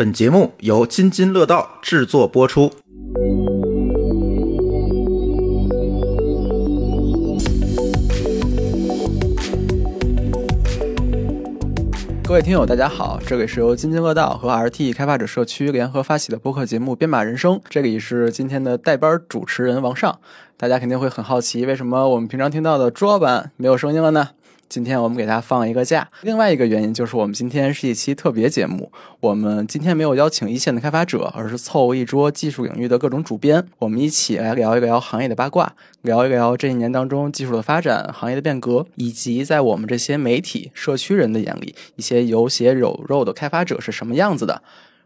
本节目由津津乐道制作播出。各位听友，大家好，这里是由津津乐道和 RT 开发者社区联合发起的播客节目《编码人生》，这里是今天的代班主持人王尚。大家肯定会很好奇，为什么我们平常听到的朱老板没有声音了呢？今天我们给他放一个假。另外一个原因就是我们今天是一期特别节目，我们今天没有邀请一线的开发者，而是凑一桌技术领域的各种主编，我们一起来聊一聊行业的八卦，聊一聊这一年当中技术的发展、行业的变革，以及在我们这些媒体、社区人的眼里，一些有血有肉的开发者是什么样子的。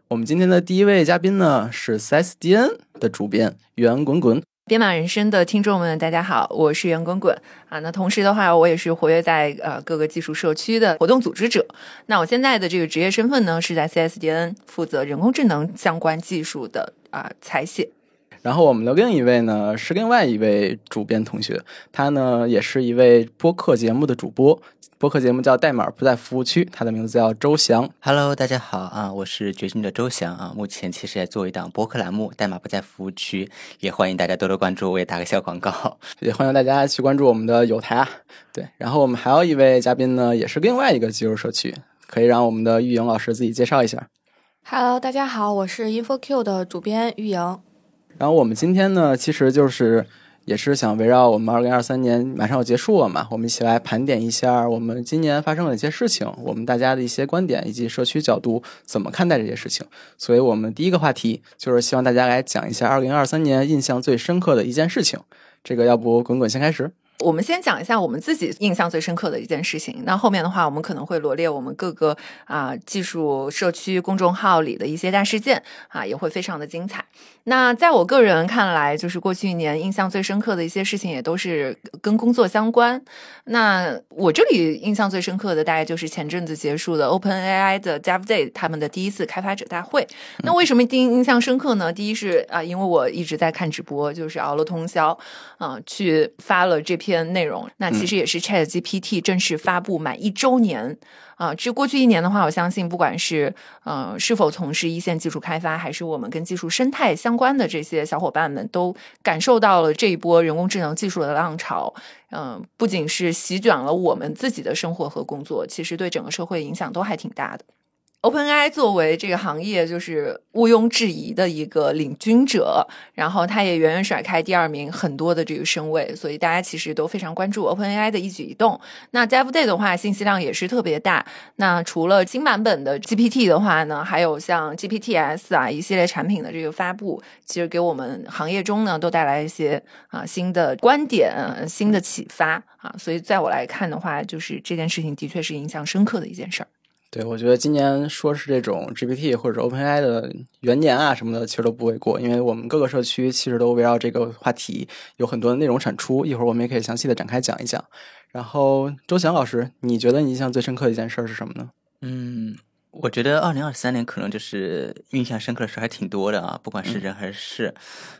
我们今天的第一位嘉宾呢是 CSDN 的主编袁滚滚。编码人生的听众们，大家好，我是袁滚滚啊。那同时的话，我也是活跃在呃各个技术社区的活动组织者。那我现在的这个职业身份呢，是在 CSDN 负责人工智能相关技术的啊采写。然后我们的另一位呢，是另外一位主编同学，他呢也是一位播客节目的主播。播客节目叫《代码不在服务区》，他的名字叫周翔。Hello，大家好啊，我是掘金者周翔啊，目前其实也做一档播客栏目《代码不在服务区》，也欢迎大家多多关注，我也打个小广告。也欢迎大家去关注我们的有台啊。对，然后我们还有一位嘉宾呢，也是另外一个技术社区，可以让我们的玉莹老师自己介绍一下。Hello，大家好，我是 InfoQ 的主编玉莹。然后我们今天呢，其实就是也是想围绕我们二零二三年马上要结束了嘛，我们一起来盘点一下我们今年发生的一些事情，我们大家的一些观点以及社区角度怎么看待这些事情。所以我们第一个话题就是希望大家来讲一下二零二三年印象最深刻的一件事情。这个要不滚滚先开始。我们先讲一下我们自己印象最深刻的一件事情。那后面的话，我们可能会罗列我们各个啊、技术社区公众号里的一些大事件啊，也会非常的精彩。那在我个人看来，就是过去一年印象最深刻的一些事情，也都是跟工作相关。那我这里印象最深刻的，大概就是前阵子结束的 OpenAI 的 Dev Day 他们的第一次开发者大会。那为什么第一印象深刻呢？第一是啊、因为我一直在看直播，就是熬了通宵啊、去发了这篇内容。那其实也是 Chat GPT 正式发布满一周年。啊，这过去一年的话，我相信不管是呃是否从事一线技术开发，还是我们跟技术生态相关的这些小伙伴们，都感受到了这一波人工智能技术的浪潮。嗯、不仅是席卷了我们自己的生活和工作，其实对整个社会影响都还挺大的。OpenAI 作为这个行业就是毋庸置疑的一个领军者，然后它也远远甩开第二名很多的这个身位，所以大家其实都非常关注 OpenAI 的一举一动。那 Dev Day 的话，信息量也是特别大。那除了新版本的 GPT 的话呢，还有像 GPTs 啊一系列产品的这个发布，其实给我们行业中呢都带来一些啊新的观点、新的启发啊。所以在我来看的话，就是这件事情的确是印象深刻的一件事儿。对，我觉得今年说是这种 GPT 或者 OpenAI 的元年啊什么的，其实都不为过，因为我们各个社区其实都围绕这个话题有很多的内容产出，一会儿我们也可以详细的展开讲一讲。然后周翔老师，你觉得你印象最深刻的一件事儿是什么呢？嗯，我觉得二零二三年可能就是印象深刻的事还挺多的啊，不管是人还是事，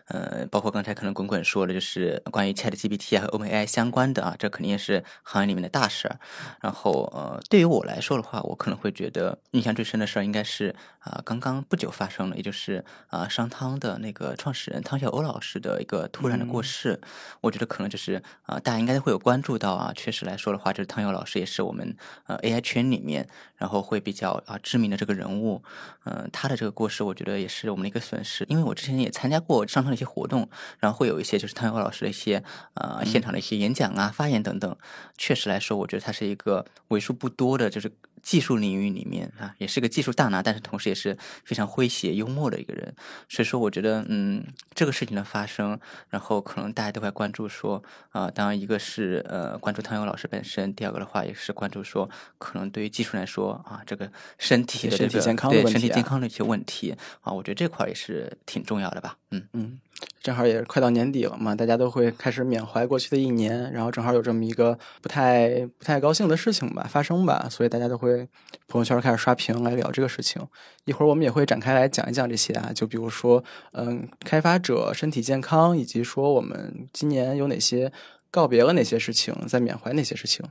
呃，包括刚才可能滚滚说的，就是关于 Chat GPT 和 OpenAI 相关的啊，这肯定也是行业里面的大事儿。然后呃，对于我来说的话，我可能会觉得印象最深的事儿应该是啊，刚刚不久发生了，也就是啊，商汤的那个创始人汤小欧老师的一个突然的过世。我觉得可能就是啊，大家应该会有关注到啊，确实来说的话，就是汤小老师也是我们呃 AI 圈里面，然后会比较啊。知名的这个人物，嗯，他的这个过世，我觉得也是我们的一个损失。因为我之前也参加过商场的一些活动，然后会有一些就是汤友老师的一些呃现场的一些演讲啊、发言等等。确实来说，我觉得他是一个为数不多的，就是。技术领域里面啊，也是个技术大拿，但是同时也是非常诙谐幽默的一个人。所以说，我觉得，嗯，这个事情的发生，然后可能大家都会关注说，啊，当然一个是呃关注汤勇老师本身，第二个的话也是关注说，可能对于技术来说啊，这个身体的身体健康对身体健康的一些问题啊，我觉得这块也是挺重要的吧。嗯。正好也快到年底了嘛，大家都会开始缅怀过去的一年，然后正好有这么一个不太不太高兴的事情吧发生吧，所以大家都会朋友圈开始刷屏来聊这个事情。一会儿我们也会展开来讲一讲这些啊，就比如说，嗯，开发者身体健康，以及说我们今年有哪些告别了哪些事情，在缅怀哪些事情。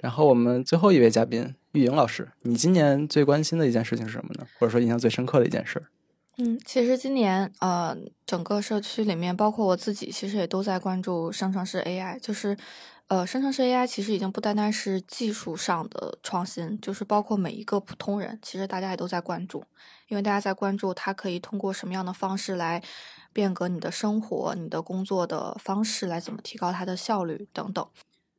然后我们最后一位嘉宾玉莹老师，你今年最关心的一件事情是什么呢？或者说印象最深刻的一件事？嗯，其实今年呃，整个社区里面，包括我自己，其实也都在关注生成式 AI。就是，呃，生成式 AI 其实已经不单单是技术上的创新，就是包括每一个普通人，其实大家也都在关注，因为大家在关注它可以通过什么样的方式来变革你的生活、你的工作的方式，来怎么提高它的效率等等。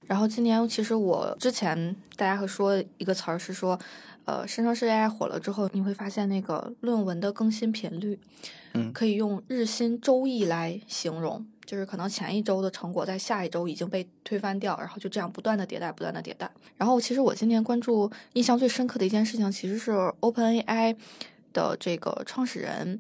然后今年其实我之前大家会说一个词儿是说。呃，生成式 AI 火了之后，你会发现那个论文的更新频率，嗯，可以用日新周异来形容，就是可能前一周的成果在下一周已经被推翻掉，然后就这样不断的迭代，不断的迭代。然后其实我今年关注印象最深刻的一件事情，其实是 OpenAI 的这个创始人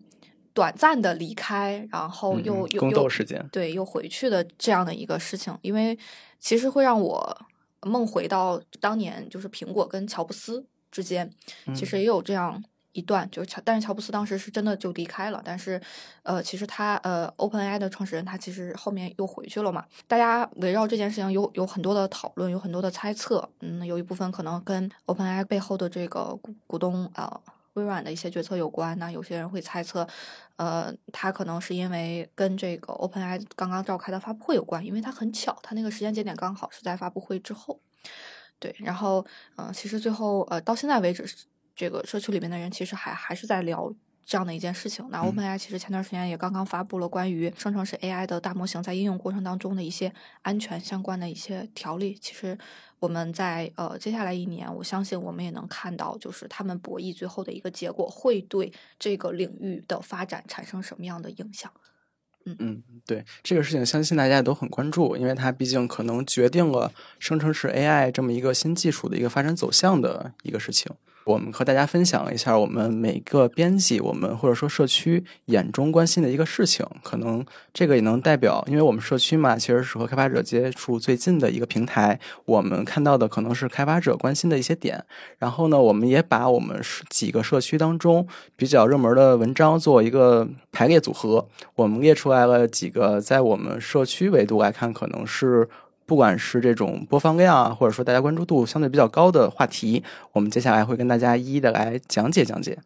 短暂的离开，然后又又又对又回去的这样的一个事情，因为其实会让我梦回到当年就是苹果跟乔布斯。之间其实也有这样一段，就是乔，但是乔布斯当时是真的就离开了，但是，呃，其实他呃，OpenAI 的创始人他其实后面又回去了嘛。大家围绕这件事情有有很多的讨论，有很多的猜测。嗯，有一部分可能跟 OpenAI 背后的这个股股东啊，微软的一些决策有关。那有些人会猜测，呃，他可能是因为跟这个 OpenAI 刚刚召开的发布会有关，因为他很巧，他那个时间节点刚好是在发布会之后。对，然后，嗯，其实最后，呃，到现在为止，这个社区里面的人其实还还是在聊这样的一件事情。那 OpenAI 其实前段时间也刚刚发布了关于生成式 AI 的大模型在应用过程当中的一些安全相关的一些条例。其实我们在呃接下来一年，我相信我们也能看到，就是他们博弈最后的一个结果会对这个领域的发展产生什么样的影响。嗯嗯，对这个事情，相信大家也都很关注，因为它毕竟可能决定了生成式 AI 这么一个新技术的一个发展走向的一个事情。我们和大家分享一下我们每个编辑，我们或者说社区眼中关心的一个事情。可能这个也能代表，因为我们社区嘛，其实是和开发者接触最近的一个平台。我们看到的可能是开发者关心的一些点。然后呢，我们也把我们几个社区当中比较热门的文章做一个排列组合。我们列出来了几个，在我们社区维度来看，可能是。不管是这种播放量啊，或者说大家关注度相对比较高的话题，我们接下来会跟大家一一的来讲解讲解。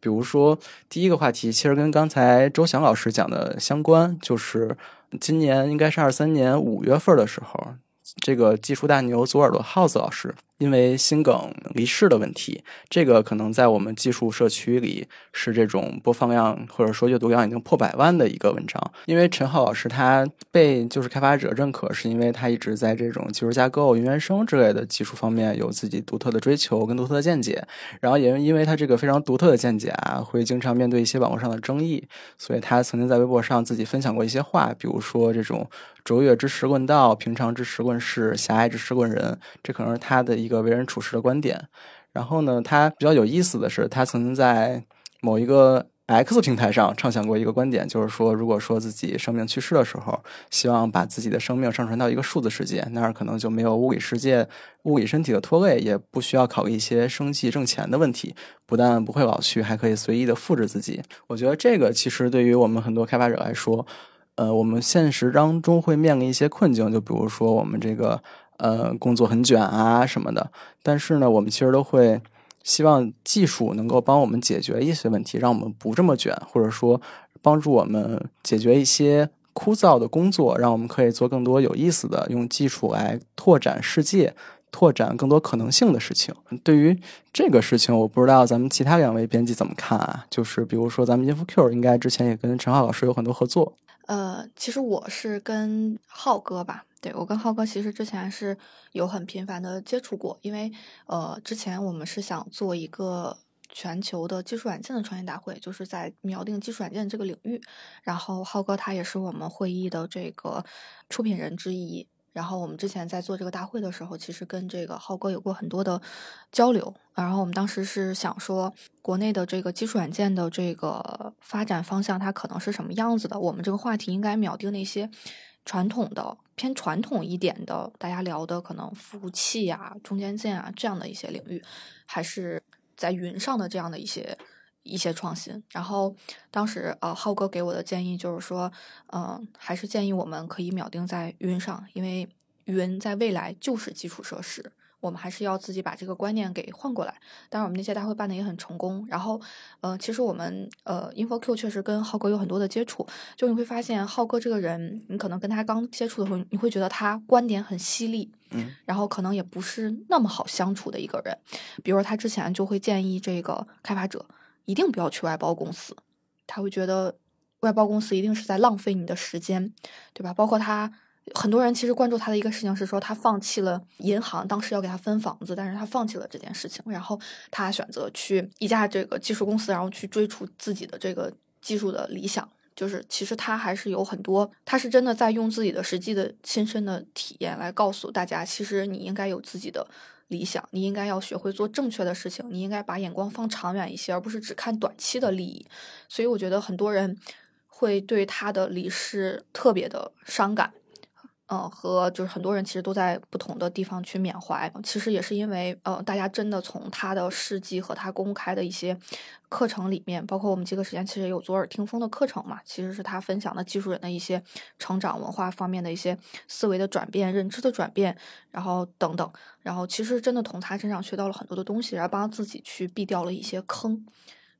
比如说，第一个话题其实跟刚才周翔老师讲的相关，就是今年应该是二三年五月份的时候，这个技术大牛左耳朵耗子老师。因为心梗离世的问题，这个可能在我们技术社区里是这种播放量或者说阅读量已经破百万的一个文章。因为陈浩老师他被就是开发者认可，是因为他一直在这种技术架构、云原生之类的技术方面有自己独特的追求跟独特的见解。然后也因为他这个非常独特的见解啊，会经常面对一些网络上的争议，所以他曾经在微博上自己分享过一些话，比如说这种卓越之时论道，平常之时论事，狭隘之时论人，这可能是他的一。一个为人处事的观点，然后呢，他比较有意思的是，他曾经在某一个 X 平台上畅想过一个观点，就是说，如果说自己生命去世的时候，希望把自己的生命上传到一个数字世界，那儿可能就没有物理世界、物理身体的拖累，也不需要考虑一些生计挣钱的问题，不但不会老去，还可以随意的复制自己。我觉得这个其实对于我们很多开发者来说，呃，我们现实当中会面临一些困境，就比如说我们这个呃工作很卷啊什么的，但是呢，我们其实都会。希望技术能够帮我们解决一些问题，让我们不这么卷，或者说帮助我们解决一些枯燥的工作，让我们可以做更多有意思的，用技术来拓展世界、拓展更多可能性的事情。对于这个事情，我不知道咱们其他两位编辑怎么看啊？就是比如说，咱们 InfoQ 应该之前也跟陈浩老师有很多合作。呃，其实我是跟浩哥吧。对我跟浩哥其实之前是有很频繁的接触过，因为呃之前我们是想做一个全球的技术软件的创业大会，就是在锚定技术软件这个领域，然后浩哥他也是我们会议的这个出品人之一。然后我们之前在做这个大会的时候，其实跟这个浩哥有过很多的交流。然后我们当时是想说，国内的这个基础软件的这个发展方向，它可能是什么样子的？我们这个话题应该秒定那些传统的、偏传统一点的，大家聊的可能服务器啊、中间件啊这样的一些领域，还是在云上的这样的一些。一些创新，然后当时呃，浩哥给我的建议就是说，嗯，还是建议我们可以秒定在云上，因为云在未来就是基础设施，我们还是要自己把这个观念给换过来。当然，我们那届大会办的也很成功。然后，呃，其实我们呃，InfoQ 确实跟浩哥有很多的接触，就你会发现浩哥这个人，你可能跟他刚接触的时候，你会觉得他观点很犀利，嗯，然后可能也不是那么好相处的一个人。比如说他之前就会建议这个开发者。一定不要去外包公司，他会觉得外包公司一定是在浪费你的时间，对吧？包括他很多人其实关注他的一个事情是说，他放弃了银行当时要给他分房子，但是他放弃了这件事情，然后他选择去一家这个技术公司，然后去追逐自己的这个技术的理想。就是其实他还是有很多，他是真的在用自己的实际的亲身的体验来告诉大家，其实你应该有自己的。理想，你应该要学会做正确的事情，你应该把眼光放长远一些，而不是只看短期的利益。所以我觉得很多人会对他的离世特别的伤感。嗯，和就是很多人其实都在不同的地方去缅怀，其实也是因为，呃，大家真的从他的事迹和他公开的一些课程里面，包括我们这个时间其实也有左耳听风的课程嘛，其实是他分享的技术人的一些成长、文化方面的一些思维的转变、认知的转变，然后等等，然后其实真的从他身上学到了很多的东西，然后帮自己去避掉了一些坑，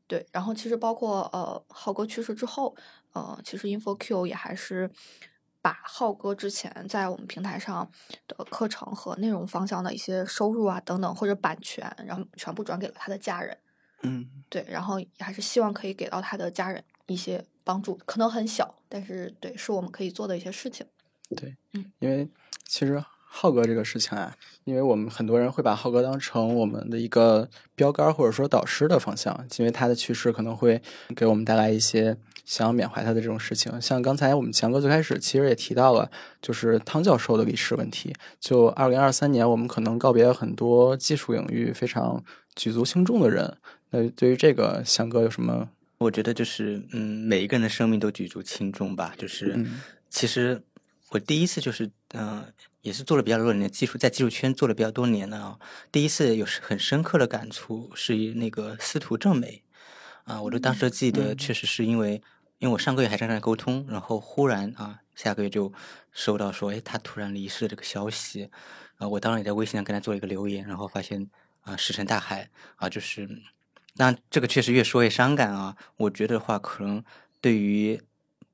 对，然后其实包括呃浩哥去世之后，呃，其实 InfoQ 也还是。把浩哥之前在我们平台上的课程和内容方向的一些收入啊等等或者版权，然后全部转给了他的家人。嗯，对，然后还是希望可以给到他的家人一些帮助，可能很小，但是对，是我们可以做的一些事情。对，嗯，因为其实。浩哥这个事情啊，因为我们很多人会把浩哥当成我们的一个标杆或者说导师的方向，因为他的去世可能会给我们带来一些想要缅怀他的这种事情。像刚才我们强哥最开始其实也提到了，就是汤教授的离世问题。就二零二三年，我们可能告别了很多技术领域非常举足轻重的人。那对于这个，强哥有什么？我觉得就是，嗯，每一个人的生命都举足轻重吧。就是，其实我第一次就是，嗯。也是做了比较多年技术，在技术圈做了比较多年了啊。第一次有很深刻的感触是那个司徒正美啊，我都当时记得，确实是因为，因为我上个月还在跟他沟通，然后忽然啊，下个月就收到说，哎，他突然离世的这个消息啊，我当时也在微信上跟他做一个留言，然后发现啊，石沉大海啊，就是，那这个确实越说越伤感啊。我觉得的话，可能对于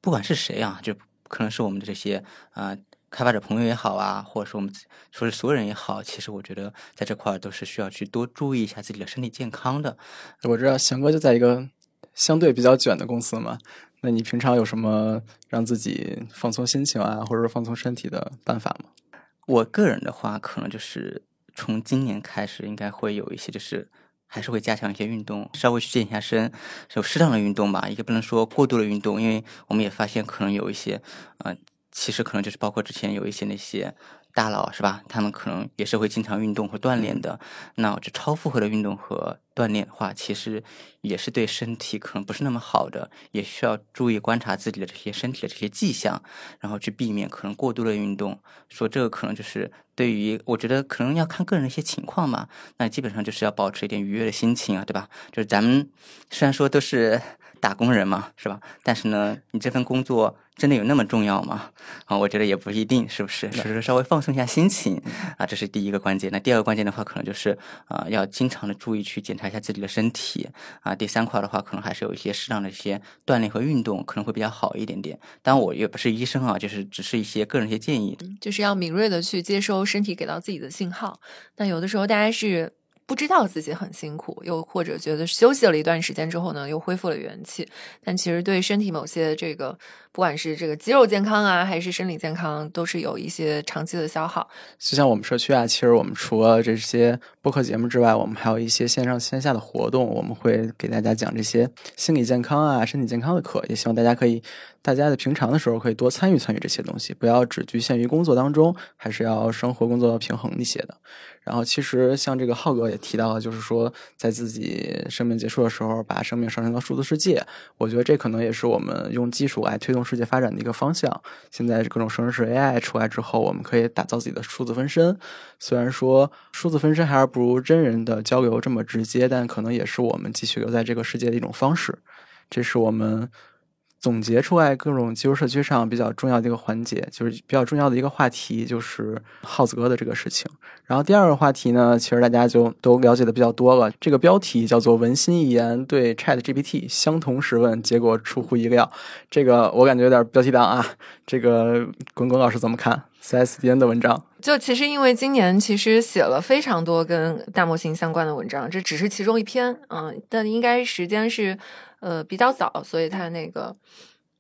不管是谁啊，就可能是我们的这些啊。开发者朋友也好啊，或者说我们说是所有人也好，其实我觉得在这块儿都是需要去多注意一下自己的身体健康的。我知道翔哥就在一个相对比较卷的公司嘛，那你平常有什么让自己放松心情啊，或者说放松身体的办法吗？我个人的话，可能就是从今年开始，应该会有一些，就是还是会加强一些运动，稍微去健一下身，有适当的运动吧，也不能说过度的运动，因为我们也发现可能有一些，呃。其实可能就是包括之前有一些那些大佬是吧？他们可能也是会经常运动和锻炼的。那这超负荷的运动和锻炼的话，其实也是对身体可能不是那么好的，也需要注意观察自己的这些身体的这些迹象，然后去避免可能过度的运动。说这个可能就是对于我觉得可能要看个人的一些情况嘛，那基本上就是要保持一点愉悦的心情啊，对吧？就是咱们虽然说都是。打工人嘛，是吧？但是呢，你这份工作真的有那么重要吗？啊，我觉得也不一定，是不是？只是稍微放松一下心情啊，这是第一个关键。那第二个关键的话，可能就是啊，要经常的注意去检查查一下自己的身体啊。第三块的话，可能还是有一些适当的一些锻炼和运动，可能会比较好一点点。当然，我也不是医生啊，就是只是一些个人一些建议，就是要敏锐的去接收身体给到自己的信号。那有的时候，大家是。不知道自己很辛苦，又或者觉得休息了一段时间之后呢，又恢复了元气，但其实对身体某些这个，不管是这个肌肉健康啊，还是生理健康，都是有一些长期的消耗。就像我们社区啊，其实我们除了这些播客节目之外，我们还有一些线上线下的活动，我们会给大家讲这些心理健康啊、身体健康的课，也希望大家可以。大家在平常的时候可以多参与参与这些东西，不要只局限于工作当中，还是要生活工作要平衡一些的。然后，其实像这个浩哥提到了，就是说在自己生命结束的时候，把生命上升到数字世界。我觉得这可能也是我们用技术来推动世界发展的一个方向。现在各种生成式 AI 出来之后，我们可以打造自己的数字分身。虽然说数字分身还是不如真人的交流这么直接，但可能也是我们继续留在这个世界的一种方式。这是我们。总结出来各种技术社区上比较重要的一个环节，就是比较重要的一个话题，就是耗子哥的这个事情。然后第二个话题呢，其实大家就都了解的比较多了。这个标题叫做“文心一言对 Chat GPT 相同时问，结果出乎意料”。这个我感觉有点标题党啊。这个滚滚老师怎么看 CSDN 的文章？就其实因为今年其实写了非常多跟大模型相关的文章，这只是其中一篇，嗯，但应该时间是。呃，比较早，所以它那个，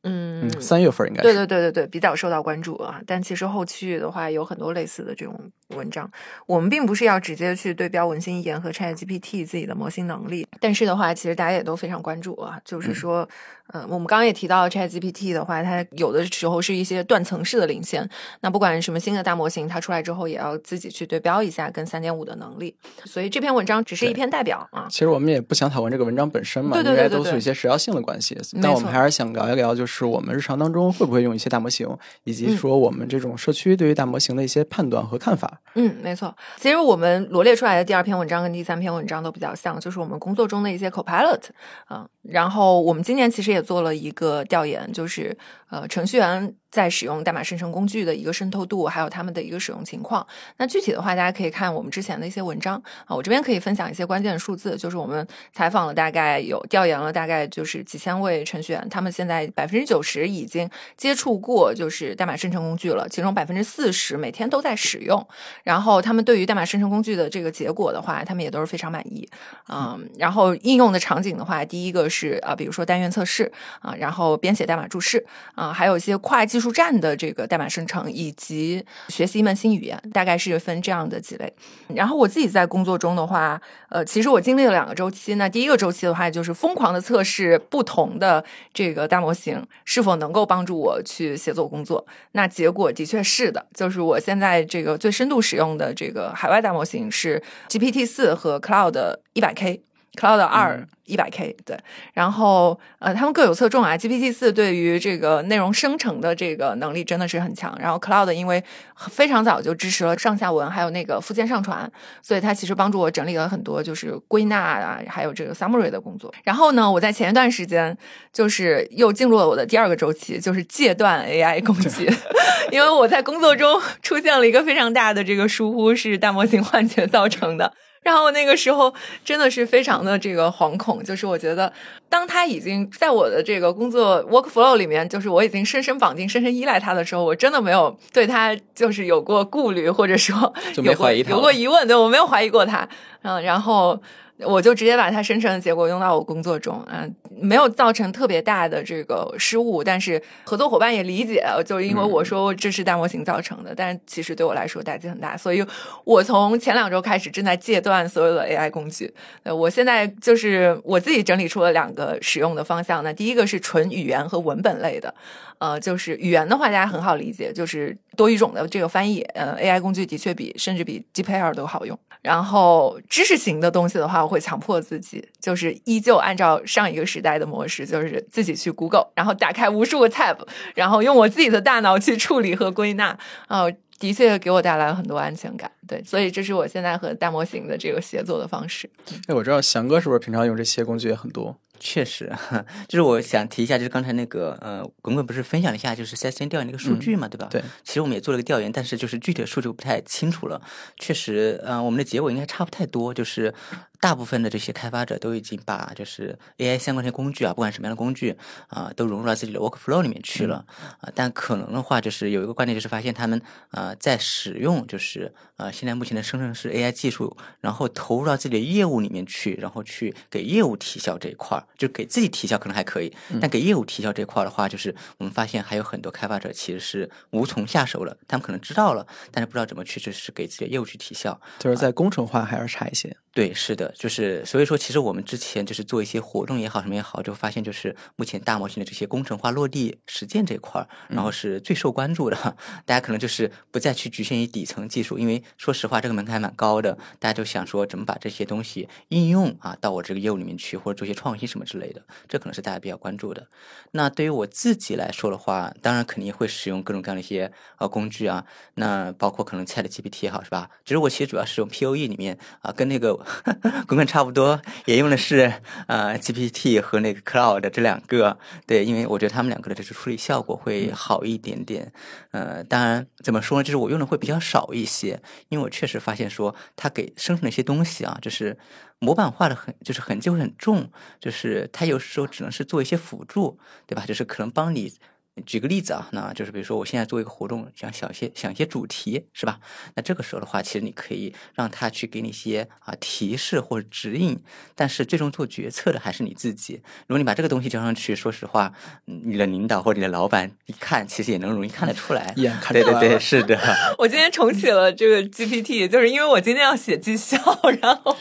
嗯，三月份应该对对对对对，比较受到关注啊。但其实后期的话，有很多类似的这种文章。我们并不是要直接去对标文心一言和 ChatGPT 自己的模型能力，但是的话，其实大家也都非常关注啊，就是说。嗯，我们刚刚也提到 ChatGPT 的话，它有的时候是一些断层式的领先。那不管什么新的大模型，它出来之后也要自己去对标一下跟三点五的能力。所以这篇文章只是一篇代表啊。其实我们也不想讨论这个文章本身嘛，对应该都是有一些时效性的关系。但我们还是想聊一聊，就是我们日常当中会不会用一些大模型，以及说我们这种社区对于大模型的一些判断和看法。嗯，没错。其实我们罗列出来的第二篇文章跟第三篇文章都比较像，就是我们工作中的一些 Copilot 啊。然后我们今年其实也做了一个调研，就是呃程序员。在使用代码生成工具的一个渗透度，还有他们的一个使用情况。那具体的话，大家可以看我们之前的一些文章啊。我这边可以分享一些关键的数字，就是我们采访了大概有调研了大概就是几千位程序员，他们现在百分之九十已经接触过就是代码生成工具了，其中百分之四十每天都在使用。然后他们对于代码生成工具的这个结果的话，他们也都是非常满意。嗯，然后应用的场景的话，第一个是啊，比如说单元测试啊，然后编写代码注释啊，还有一些跨技术。站的这个代码生成以及学习一门新语言，大概是分这样的几类。然后我自己在工作中的话，呃，其实我经历了两个周期。那第一个周期的话，就是疯狂的测试不同的这个大模型是否能够帮助我去协作工作。那结果的确是的，就是我现在这个最深度使用的这个海外大模型是 GPT 四和 Cloud 一百 K。Cloud 二一百 K 对，然后呃，他们各有侧重啊。GPT 四对于这个内容生成的这个能力真的是很强，然后 Cloud 因为非常早就支持了上下文，还有那个附件上传，所以它其实帮助我整理了很多就是归纳啊，还有这个 summary 的工作。然后呢，我在前一段时间就是又进入了我的第二个周期，就是戒断 AI 工具，因为我在工作中出现了一个非常大的这个疏忽，是大模型幻觉造成的。然后那个时候真的是非常的这个惶恐，就是我觉得，当他已经在我的这个工作 work flow 里面，就是我已经深深绑定、深深依赖他的时候，我真的没有对他就是有过顾虑，或者说有过有过疑问，对我没有怀疑过他，嗯，然后。我就直接把它生成的结果用到我工作中，嗯，没有造成特别大的这个失误，但是合作伙伴也理解，就因为我说这是大模型造成的，但其实对我来说打击很大，所以我从前两周开始正在戒断所有的 AI 工具。呃，我现在就是我自己整理出了两个使用的方向，那第一个是纯语言和文本类的。呃，就是语言的话，大家很好理解，就是多语种的这个翻译，呃，AI 工具的确比甚至比 GPL 都好用。然后知识型的东西的话，我会强迫自己，就是依旧按照上一个时代的模式，就是自己去 Google，然后打开无数个 tab，然后用我自己的大脑去处理和归纳啊、的确给我带来很多安全感。对，所以这是我现在和大模型的这个协作的方式。哎，我知道翔哥是不是平常用这些工具也很多？确实，就是我想提一下，就是刚才那个呃，滚滚不是分享了一下就是 CSN 调研那个数据嘛，对吧？对，其实我们也做了个调研，但是就是具体的数据不太清楚了。确实，呃，我们的结果应该差不太多，就是大部分的这些开发者都已经把就是 AI 相关的工具啊，不管什么样的工具啊、都融入到自己的 workflow 里面去了啊、但可能的话，就是有一个观点，就是发现他们呃在使用就是呃现在目前的生成式 AI 技术，然后投入到自己的业务里面去，然后去给业务提效这一块儿，就给自己提效可能还可以，但给业务提效这块儿的话，就是我们发现还有很多开发者其实是无从下手了，他们可能知道了，但是不知道怎么去就是给自己的业务去提效。就是在工程化还是差一些。对，是的，就是所以说，其实我们之前就是做一些活动也好，什么也好，就发现就是目前大模型的这些工程化落地实践这块儿，然后是最受关注的。大家可能就是不再去局限于底层技术，因为说实话，这个门槛还蛮高的，大家就想说怎么把这些东西应用啊到我这个业务里面去，或者做一些创新什么之类的，这可能是大家比较关注的。那对于我自己来说的话，当然肯定会使用各种各样的一些呃工具啊，那包括可能 Chat GPT 也好，是吧？其实我其实主要是用 POE 里面啊，跟那个 滚滚差不多，也用的是呃 GPT 和那个 Cloud 这两个，对，因为我觉得他们两个的这个处理效果会好一点点。呃，当然怎么说呢，就是我用的会比较少一些，因为我确实发现说它给生成的一些东西啊，就是模板化的很，就是痕迹会很重，就是它有时候只能是做一些辅助，对吧？就是可能帮你。举个例子啊，那就是比如说我现在做一个活动，想想些想一些主题，是吧？那这个时候的话，其实你可以让他去给你一些啊提示或者指引，但是最终做决策的还是你自己。如果你把这个东西交上去，说实话，嗯你的领导或者你的老板一看，其实也能容易看得出来。眼看对对对，是的。我今天重启了这个 GPT，就是因为我今天要写绩效，然后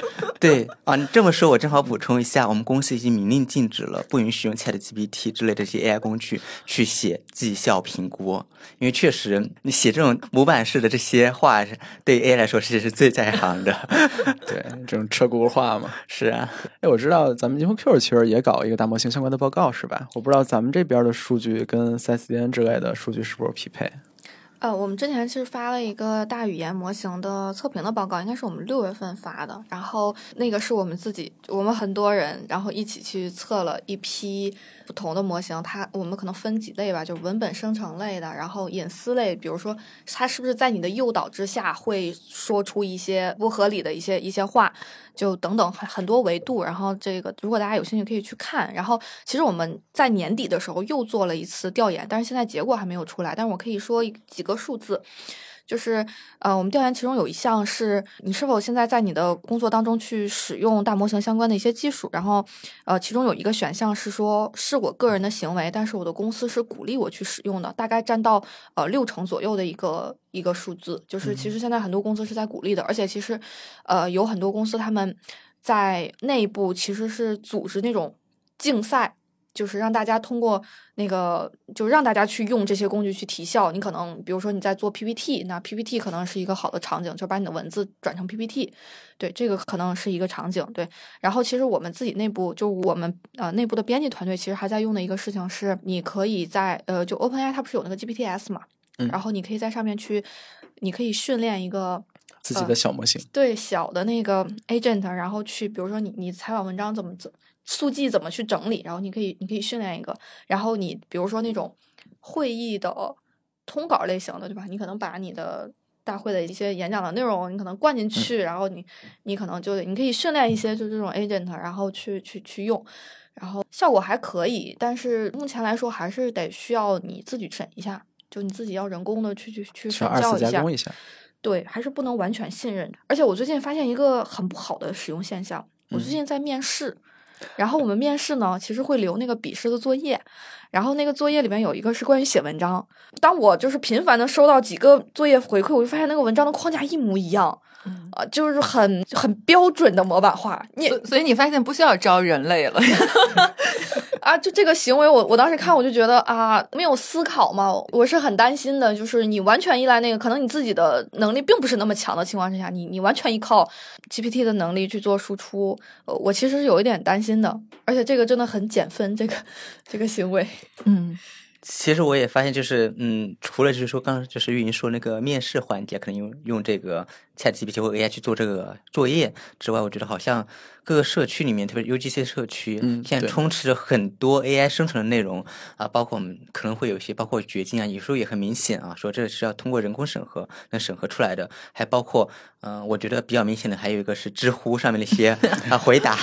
对啊，你这么说，我正好补充一下，我们公司已经明令禁止了，不允许用 Chat GPT 之类的这些 AI 工具去写绩效评估，因为确实你写这种模板式的这些话，对 AI 来说其实是最在行的。对，这种车轱辘话嘛。是啊，哎，我知道咱们 InfoQ 其实也搞一个大模型相关的报告，是吧？我不知道咱们这边的数据跟 CSDN 之类的数据是不是匹配？呃，我们之前其实发了一个大语言模型的测评的报告，应该是我们六月份发的。然后那个是我们自己，我们很多人，然后一起去测了一批不同的模型。它我们可能分几类吧，就文本生成类的，然后隐私类，比如说它是不是在你的诱导之下会说出一些不合理的一些一些话，就等等很很多维度。然后这个如果大家有兴趣可以去看。然后其实我们在年底的时候又做了一次调研，但是现在结果还没有出来。但是我可以说几个数字。就是呃，我们调研其中有一项是你是否现在在你的工作当中去使用大模型相关的一些技术，然后呃，其中有一个选项是说是我个人的行为，但是我的公司是鼓励我去使用的，大概占到呃六成左右的一个一个数字。就是其实现在很多公司是在鼓励的，而且其实呃有很多公司他们在内部其实是组织那种竞赛。就是让大家通过那个，就让大家去用这些工具去提效。你可能比如说你在做 PPT，那 PPT 可能是一个好的场景，就把你的文字转成 PPT。对，这个可能是一个场景。对，然后其实我们自己内部，就我们呃内部的编辑团队，其实还在用的一个事情是，你可以在呃就 OpenAI 它不是有那个 GPTs 嘛，嗯然后你可以在上面去，你可以训练一个自己的小模型。对小的那个 agent，然后去，比如说你你采访文章怎么怎速记怎么去整理，然后你可以你可以训练一个，然后你比如说那种会议的通稿类型的，对吧？你可能把你的大会的一些演讲的内容，你可能灌进去，然后你你可能就你可以训练一些就这种 agent，然后去去去用。然后效果还可以，但是目前来说还是得需要你自己审一下，就你自己要人工的去去去审校一下加工。一下。对，还是不能完全信任。而且我最近发现一个很不好的使用现象，我最近在面试，然后我们面试呢，其实会留那个笔试的作业，然后那个作业里面有一个是关于写文章。当我就是频繁的收到几个作业回馈，我就发现那个文章的框架一模一样，嗯啊、就是很很标准的模板化。你所所以你发现不需要招人类了，啊，就这个行为我，我当时看我就觉得啊，没有思考嘛，我是很担心的。就是你完全依赖那个，可能你自己的能力并不是那么强的情况之下，你你完全依靠 GPT 的能力去做输出，呃，我其实是有一点担心的。而且这个真的很减分，这个这个行为，嗯。其实我也发现，就是嗯，除了就是说，刚刚就是运营说那个面试环节，可能用用这个 ChatGPT 或 AI 去做这个作业之外，我觉得好像。各个社区里面，特别 UGC 社区，嗯现在充斥着很多 AI 生成的内容啊，包括我们可能会有一些，包括掘金啊，有时候也很明显啊，说这是要通过人工审核能审核出来的。还包括，嗯，我觉得比较明显的还有一个是知乎上面的一些啊回答，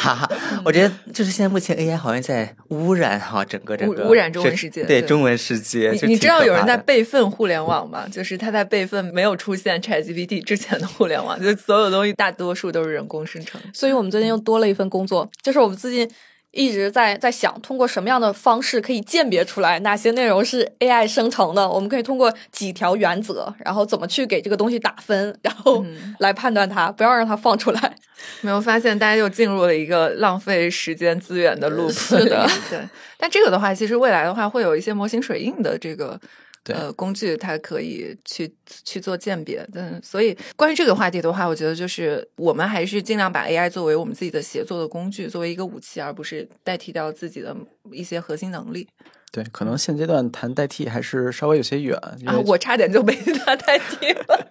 我觉得就是现在目前 AI 好像在污染哈整个整个污染中文世界，对中文世界。你知道有人在备份互联网吗？就是他在备份没有出现 ChatGPT 之前的互联网，就所有东西大多数都是人工生成。所以我们最近又多了一份工作。就是我们最近一直在在想，通过什么样的方式可以鉴别出来哪些内容是 AI 生成的？我们可以通过几条原则，然后怎么去给这个东西打分，然后来判断它，不要让它放出来。没有发现大家又进入了一个浪费时间资源的路。是的，对。但这个的话，其实未来的话，会有一些模型水印的这个。呃，工具它可以去去做鉴别，嗯，所以关于这个话题的话，我觉得就是我们还是尽量把 AI 作为我们自己的协作的工具，作为一个武器，而不是代替掉自己的一些核心能力。对，可能现阶段谈代替还是稍微有些远啊，我差点就被他代替了。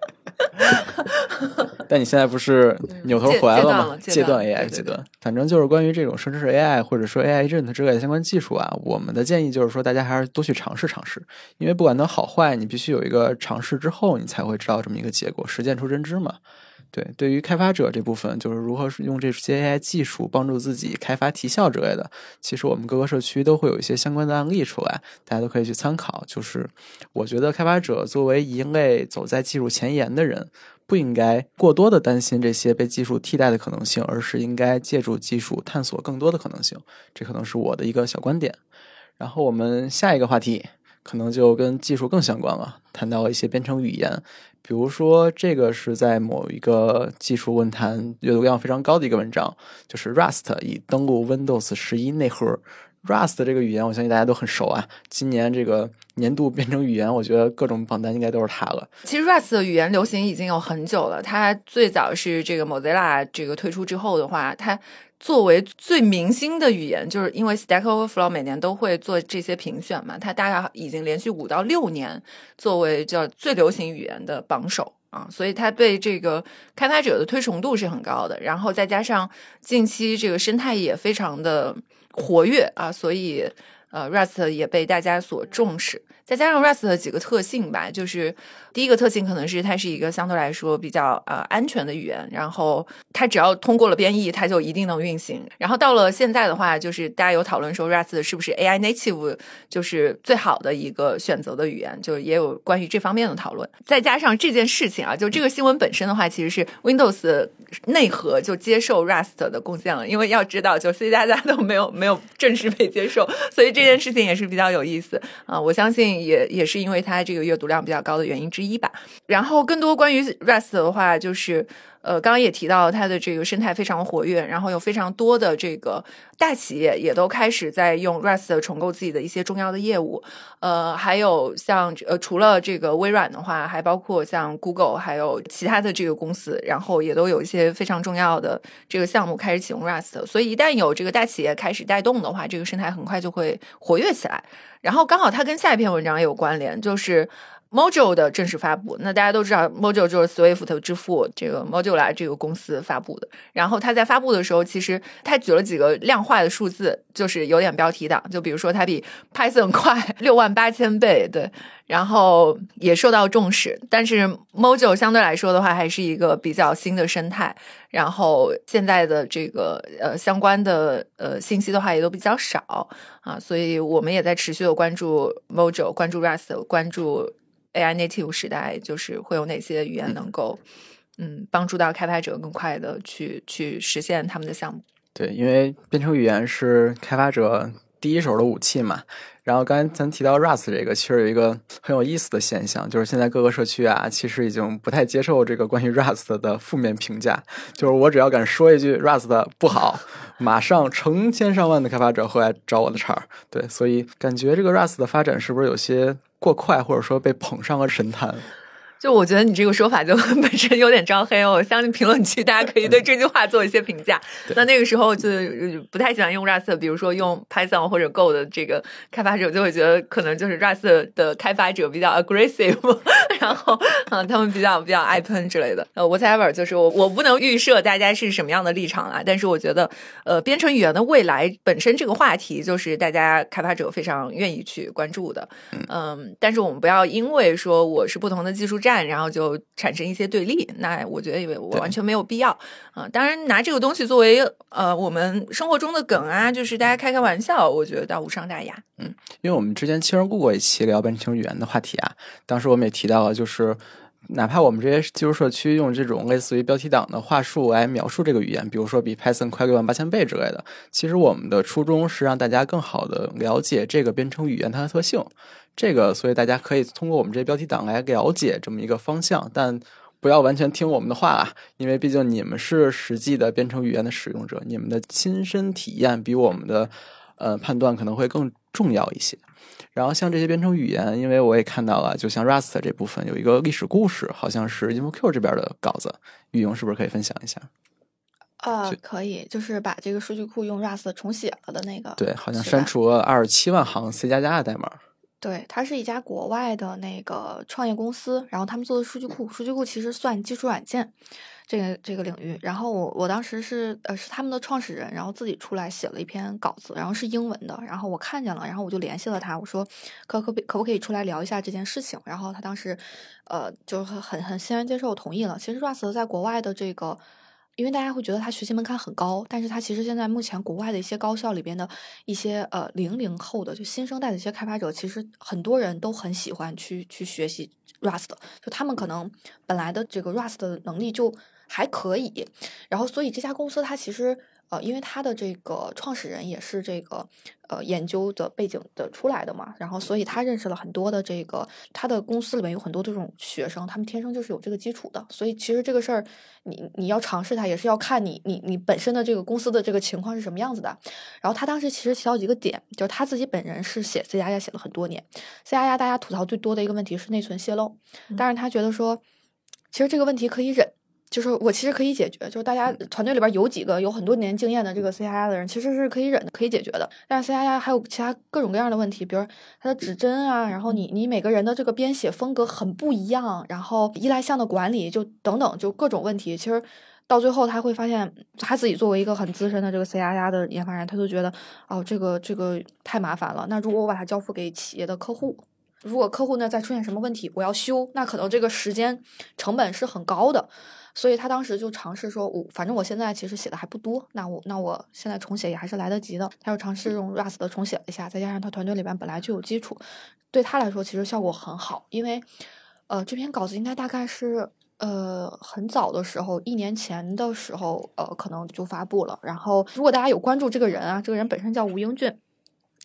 但你现在不是扭头回来了吗？阶段 AI 阶段，反正就是关于这种生成式 AI 或者说 AI agent 之类的相关技术啊，我们的建议就是说，大家还是多去尝试尝试，因为不管它好坏，你必须有一个尝试之后，你才会知道这么一个结果，实践出真知嘛。对，对于开发者这部分，就是如何用这些 AI 技术帮助自己开发提效之类的，其实我们各个社区都会有一些相关的案例出来，大家都可以去参考。就是我觉得开发者作为一类走在技术前沿的人，不应该过多的担心这些被技术替代的可能性，而是应该借助技术探索更多的可能性。这可能是我的一个小观点。然后我们下一个话题可能就跟技术更相关了，谈到了一些编程语言。比如说，这个是在某一个技术论坛阅读量非常高的一个文章，就是 Rust 已登录 Windows 十一内核。Rust 这个语言，我相信大家都很熟啊。今年这个年度编程语言，我觉得各种榜单应该都是它了。其实 Rust 的语言流行已经有很久了，它最早是这个 Mozilla 这个推出之后的话，它。作为最明星的语言，就是因为 Stack Overflow 每年都会做这些评选嘛，它大概已经连续五到六年作为叫最流行语言的榜首啊，所以它被这个开发者的推崇度是很高的。然后再加上近期这个生态也非常的活跃啊，所以呃 Rust 也被大家所重视。再加上 Rust 的几个特性吧，就是第一个特性可能是它是一个相对来说比较呃安全的语言，然后它只要通过了编译，它就一定能运行。然后到了现在的话，就是大家有讨论说 Rust 是不是 AI native 就是最好的一个选择的语言，就也有关于这方面的讨论。再加上这件事情啊，就这个新闻本身的话，其实是 Windows 内核就接受 Rust 的贡献了，因为要知道，就 C 大家都没有没有正式被接受，所以这这件事情也是比较有意思啊。我相信。也也是因为它这个阅读量比较高的原因之一吧。然后更多关于 REST 的话，就是。呃，刚刚也提到它的这个生态非常活跃，然后有非常多的这个大企业也都开始在用 Rust 重构自己的一些重要的业务。呃，还有像呃，除了这个微软的话，还包括像 Google，还有其他的这个公司，然后也都有一些非常重要的这个项目开始启用 Rust。所以一旦有这个大企业开始带动的话，这个生态很快就会活跃起来。然后刚好它跟下一篇文章也有关联，就是。Mojo 的正式发布，那大家都知道，Mojo 就是 Swift 之父这个 Mojo 来这个公司发布的。然后他在发布的时候，其实他举了几个量化的数字，就是有点标题党。就比如说，它比 Python 快六万八千倍，对，然后也受到重视。但是 Mojo 相对来说的话，还是一个比较新的生态。然后现在的这个呃相关的呃信息的话，也都比较少啊，所以我们也在持续的关注 Mojo，关注 Rust，关注。AI native 时代就是会有哪些语言能够，嗯，帮助到开发者更快的去去实现他们的项目？对，因为编程语言是开发者第一手的武器嘛。然后刚才咱提到 Rust 这个，其实有一个很有意思的现象，就是现在各个社区啊，其实已经不太接受这个关于 Rust 的负面评价。就是我只要敢说一句 Rust 不好，马上成千上万的开发者会来找我的茬儿。对，所以感觉这个 Rust 的发展是不是有些过快，或者说被捧上了神坛？就我觉得你这个说法就 本身有点招黑哦，我相信评论区大家可以对这句话做一些评价。那那个时候就不太喜欢用 Rust，比如说用 Python 或者 Go 的这个开发者就会觉得可能就是 Rust 的开发者比较 aggressive，然后啊他们比较比较爱喷之类的。呃，whatever，就是我我不能预设大家是什么样的立场啊，但是我觉得呃编程语言的未来本身这个话题就是大家开发者非常愿意去关注的。嗯，但是我们不要因为说我是不同的技术站。然后就产生一些对立，那我觉得我完全没有必要啊。当然，拿这个东西作为呃我们生活中的梗啊，就是大家开开玩笑，我觉得倒无伤大雅。嗯，因为我们之前其实录过一期聊编程语言的话题啊，当时我们也提到了，就是哪怕我们这些技术社区用这种类似于标题党的话术来描述这个语言，比如说比 Python 快六万八千倍之类的，其实我们的初衷是让大家更好的了解这个编程语言它的特性。这个，所以大家可以通过我们这些标题党来了解这么一个方向，但不要完全听我们的话啊，因为毕竟你们是实际的编程语言的使用者，你们的亲身体验比我们的呃判断可能会更重要一些。然后像这些编程语言，因为我也看到了，就像 Rust 这部分有一个历史故事，好像是 InfoQ 这边的稿子，玉莹是不是可以分享一下？啊，可以，就是把这个数据库用 Rust 重写了的那个，对，好像删除了二十七万行 C 加加的代码。对，它是一家国外的那个创业公司，然后他们做的数据库，数据库其实算基础软件这个这个领域。然后我我当时是呃是他们的创始人，然后自己出来写了一篇稿子，然后是英文的，然后我看见了，然后我就联系了他，我说可可可不可以出来聊一下这件事情？然后他当时呃就很很很欣然接受，同意了。其实 Rust 在国外的这个。因为大家会觉得他学习门槛很高，但是他其实现在目前国外的一些高校里边的一些呃零零后的就新生代的一些开发者，其实很多人都很喜欢去去学习 Rust，就他们可能本来的这个 Rust 的能力就还可以，然后所以这家公司它其实。呃，因为他的这个创始人也是这个呃研究的背景的出来的嘛，然后所以他认识了很多的这个他的公司里面有很多这种学生，他们天生就是有这个基础的，所以其实这个事儿你你要尝试它也是要看你你你本身的这个公司的这个情况是什么样子的。然后他当时其实提到几个点，就是他自己本人是写 C 加加写了很多年，C 加加大家吐槽最多的一个问题是内存泄露，但是他觉得说其实这个问题可以忍。就是我其实可以解决，就是大家团队里边有几个有很多年经验的这个 C 加加的人，其实是可以忍的，可以解决的。但是 C 加加还有其他各种各样的问题，比如它的指针啊，然后你你每个人的这个编写风格很不一样，然后依赖项的管理就等等，就各种问题。其实到最后他会发现，他自己作为一个很资深的这个 C 加加的研发人，他就觉得哦，这个这个太麻烦了。那如果我把它交付给企业的客户，如果客户呢再出现什么问题，我要修，那可能这个时间成本是很高的。所以他当时就尝试说，我反正我现在其实写的还不多，那我那我现在重写也还是来得及的。他又尝试用 Rust 重写了一下，再加上他团队里边本来就有基础，对他来说其实效果很好。因为，呃，这篇稿子应该大概是呃很早的时候，一年前的时候，呃可能就发布了。然后，如果大家有关注这个人啊，这个人本身叫吴英俊。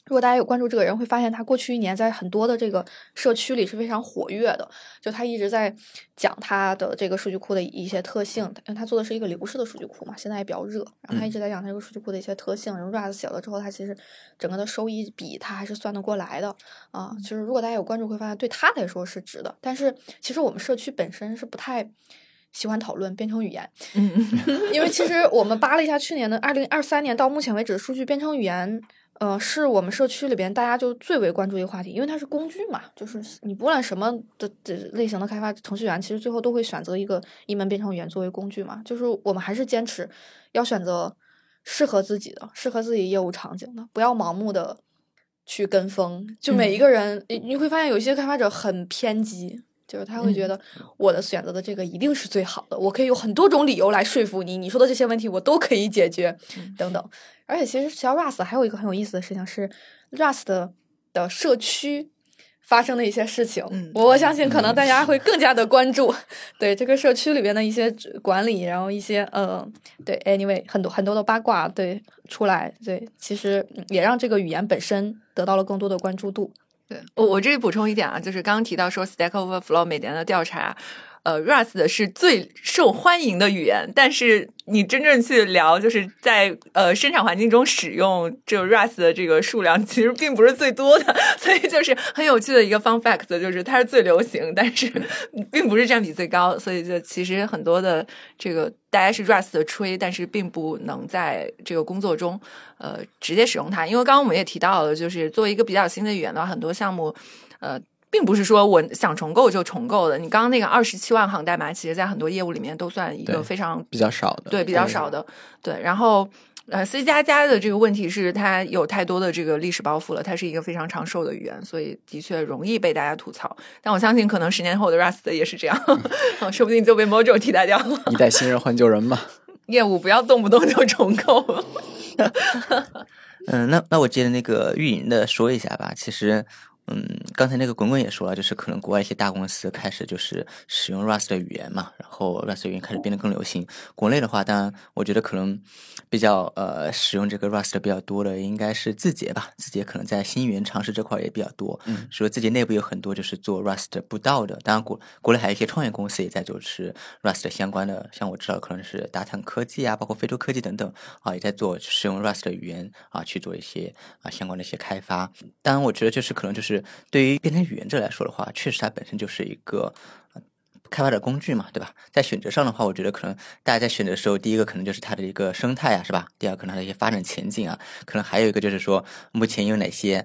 如果大家有关注这个人，会发现他过去一年在很多的这个社区里是非常活跃的。就他一直在讲他的这个数据库的一些特性，因为他做的是一个流式的数据库嘛，现在也比较热。然后他一直在讲他这个数据库的一些特性。然后 Rust 写了之后，他其实整个的收益比他还是算得过来的啊。其实如果大家有关注，会发现对他来说是值的。但是其实我们社区本身是不太喜欢讨论编程语言，因为其实我们扒了一下去年的二零二三年到目前为止的数据，编程语言。呃，是我们社区里边大家就最为关注一个话题，因为它是工具嘛，就是你不管什么的的类型的开发程序员，其实最后都会选择一个一门编程语言作为工具嘛。就是我们还是坚持要选择适合自己的、适合自己业务场景的，不要盲目的去跟风。就每一个人，你你会发现有些开发者很偏激。就是他会觉得我的选择的这个一定是最好的，我可以有很多种理由来说服你，你说的这些问题我都可以解决，等等。而且其实，像 Rust 还有一个很有意思的事情是，Rust 的的社区发生的一些事情。嗯我我相信可能大家会更加的关注，对这个社区里边的一些管理，然后一些呃，对，anyway 很多很多的八卦对出来，对，其实嗯也让这个语言本身得到了更多的关注度。对我我这里补充一点啊，就是刚刚提到说 Stack Overflow 每年的调查，呃，Rust 是最受欢迎的语言，但是你真正去聊，就是在呃生产环境中使用这个 Rust 的这个数量，其实并不是最多的，所以就是很有趣的一个 fun fact，就是它是最流行，但是 并不是占比最高，所以就其实很多的这个大家是 Rust 的吹，但是并不能在这个工作中呃直接使用它，因为刚刚我们也提到了，就是作为一个比较新的语言的话，很多项目呃。并不是说我想重构就重构的。你刚刚那个二十七万行代码，其实在很多业务里面都算一个非常比较少的，对比较少的。对，然后呃，C 加加的这个问题是它有太多的这个历史包袱了，它是一个非常长寿的语言，所以的确容易被大家吐槽。但我相信，可能十年后的 Rust 也是这样，啊 说不定就被 Mojo 替代掉了。一代新人换旧人嘛。业务不要动不动就重构。嗯，那那我接着那个运营的说一下吧。其实，嗯，刚才那个滚滚也说了，就是可能国外一些大公司开始就是使用 Rust 的语言嘛，然后 Rust 语言开始变得更流行。国内的话，当然我觉得可能比较呃使用这个 Rust 比较多的应该是字节吧，字节可能在新语言尝试这块也比较多。嗯，所以字节内部有很多就是做 Rust 不到的，当然国国内还有一些创业公司也在做是 Rust 相关的，像我知道可能是达坦科技啊，包括非洲科技等等啊，也在做使用 Rust 的语言啊去做一些啊相关的一些开发。当然，我觉得就是可能就是对于编程语言这来说的话，确实它本身就是一个。开发者工具嘛，对吧？在选择上的话，我觉得可能大家在选择的时候，第一个可能就是它的一个生态啊，是吧？第二可能它的一些发展前景啊，可能还有一个就是说目前有哪些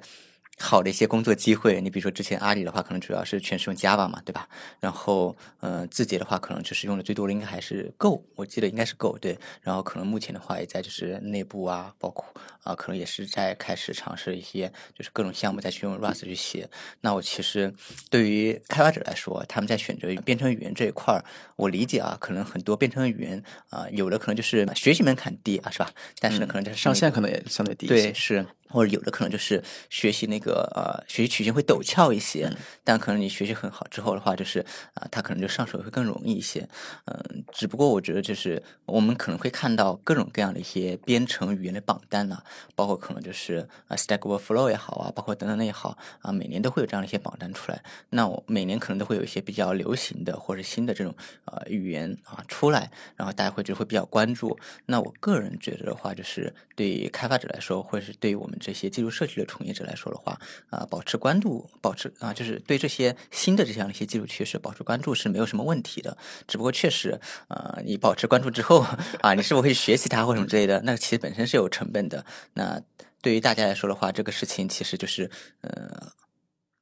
好的一些工作机会。你比如说之前阿里的话，可能主要是全是用 Java 嘛，对吧？然后呃，字节的话，可能就是用的最多的应该还是 Go，我记得应该是 Go 对。然后可能目前的话也在就是内部啊，包括啊、可能也是在开始尝试一些就是各种项目再去用 Rust 去写。那我其实对于开发者来说，他们在选择编程语言这一块儿，我理解啊，可能很多编程语言啊、有的可能就是学习门槛低啊，是吧？但是呢，可能在嗯上限可能能也相对低一对些。是。或者有的可能就是学习那个呃学习曲线会陡峭一些，但可能你学习很好之后的话，就是啊、他可能就上手会更容易一些。嗯、只不过我觉得就是我们可能会看到各种各样的一些编程语言的榜单呐、包括可能就是啊 Stack Overflow 也好啊，包括等等的也好啊，每年都会有这样的一些榜单出来。那我每年可能都会有一些比较流行的或者新的这种呃语言啊出来，然后大家会就会比较关注。那我个人觉得的话，就是对于开发者来说，或者是对于我们这些技术社区的从业者来说的话，啊、保持关注，保持啊、就是对这些新的这样的一些技术趋势保持关注是没有什么问题的。只不过确实，啊，你保持关注之后 啊，你是否会去学习它或什么之类的，那其实本身是有成本的。那对于大家来说的话，这个事情其实就是呃。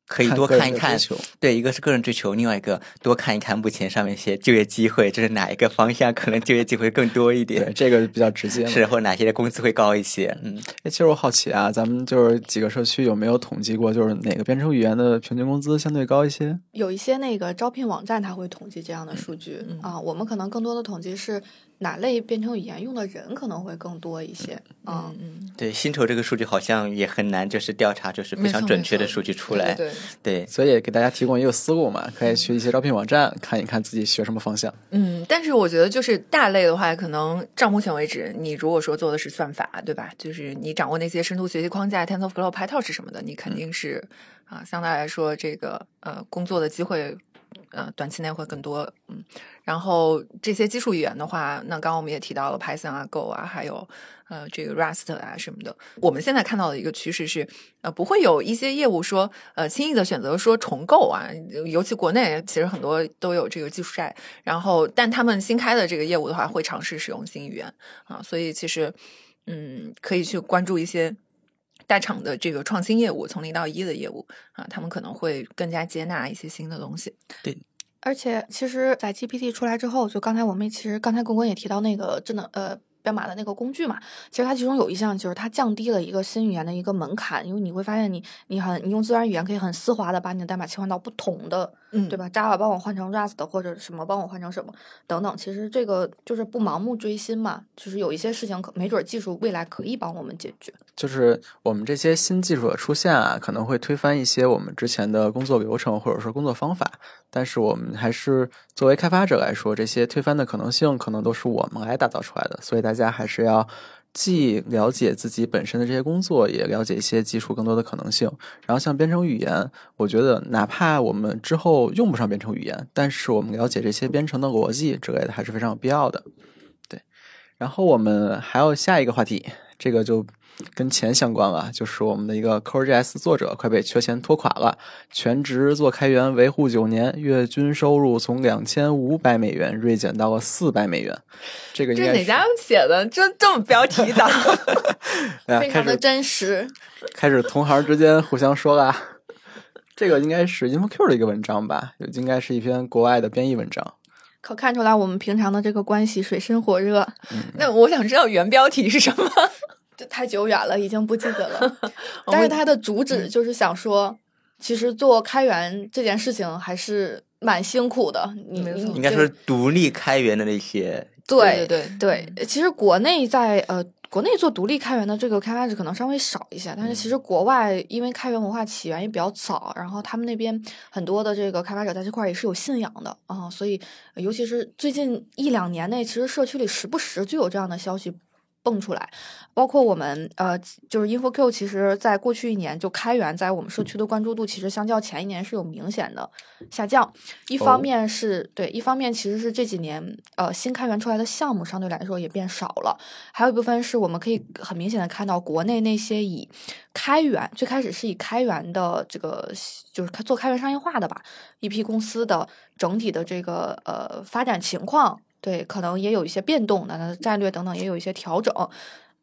可以多看一看对，一个是个人追求，另外一个多看一看目前上面一些就业机会，就是哪一个方向可能就业机会更多一点对，，这个比较直接。是或者哪些的工资会高一些，嗯，哎，其实我好奇啊，咱们就是几个社区有没有统计过，就是哪个编程语言的平均工资相对高一些？有一些那个招聘网站它会统计这样的数据、嗯啊，我们可能更多的统计是哪类编程语言用的人可能会更多一些。嗯，嗯，对，薪酬这个数据好像也很难，就是调查就是非常准确的数据出来，对对对所以给大家提供一个思路嘛，可以去一些招聘网站看一看自己学什么方向。嗯，但是我觉得就是大类的话，可能到目前为止，你如果说做的是算法，对吧？就是你掌握那些深度学习框架，TensorFlow、PyTorch 什么的，你肯定是啊、相对来说这个呃工作的机会。呃，短期内会更多，嗯，然后这些基础语言的话，那刚刚我们也提到了 Python 啊、Go 啊，还有呃这个 Rust 啊什么的。我们现在看到的一个趋势是，呃，不会有一些业务说，呃，轻易的选择说重构啊，尤其国内其实很多都有这个技术债，然后但他们新开的这个业务的话，会尝试使用新语言啊，所以其实嗯，可以去关注一些。大厂的这个创新业务，从零到一的业务啊，他们可能会更加接纳一些新的东西。对而且其实，在 GPT 出来之后，就刚才我们其实刚才公公也提到那个智能呃。标代码的那个工具嘛。其实它其中有一项就是它降低了一个新语言的一个门槛，因为你会发现你你很你用自然语言可以很丝滑的把你的代码切换到不同的，嗯对吧？Java 帮我换成 Rust 或者什么帮我换成什么等等。其实这个就是不盲目追新嘛，就是有一些事情可没准技术未来可以帮我们解决。就是我们这些新技术的出现啊，可能会推翻一些我们之前的工作流程或者说工作方法，但是我们还是作为开发者来说，这些推翻的可能性可能都是我们来打造出来的，所以大家还是要既了解自己本身的这些工作，也了解一些技术更多的可能性。然后像编程语言，我觉得哪怕我们之后用不上编程语言，但是我们了解这些编程的逻辑之类的，还是非常有必要的。对，然后我们还有下一个话题，这个就跟钱相关了，就是我们的一个 Core.js 作者快被缺钱拖垮了，全职做开源维护九年，月均收入从两千五百美元锐减到了四百美元。这个应该是这哪家写的？这这么标题党？非常的真实。开始同行之间互相说啦。这个应该是 InfoQ 的一个文章吧，应该是一篇国外的编译文章。可看出来我们平常的这个关系水深火热，那我想知道原标题是什么？这太久远了，已经不记得了。但是它的主旨就是想说，其实做开源这件事情还是蛮辛苦的。你没错应该说是独立开源的那些，对对对对，其实国内在呃国内做独立开源的这个开发者可能稍微少一些，但是其实国外因为开源文化起源也比较早，然后他们那边很多的这个开发者在这块也是有信仰的啊、所以呃尤其是最近一两年内，其实社区里时不时就有这样的消息。蹦出来，包括我们呃，就是 InfoQ，其实在过去一年就开源在我们社区的关注度，其实相较前一年是有明显的下降。一哦。方面是、对，一方面其实是这几年呃新开源出来的项目相对来说也变少了，还有一部分是我们可以很明显的看到国内那些以开源最开始是以开源的这个就是做开源商业化的吧，一批公司的整体的这个呃发展情况，对，可能也有一些变动，那它的战略等等也有一些调整。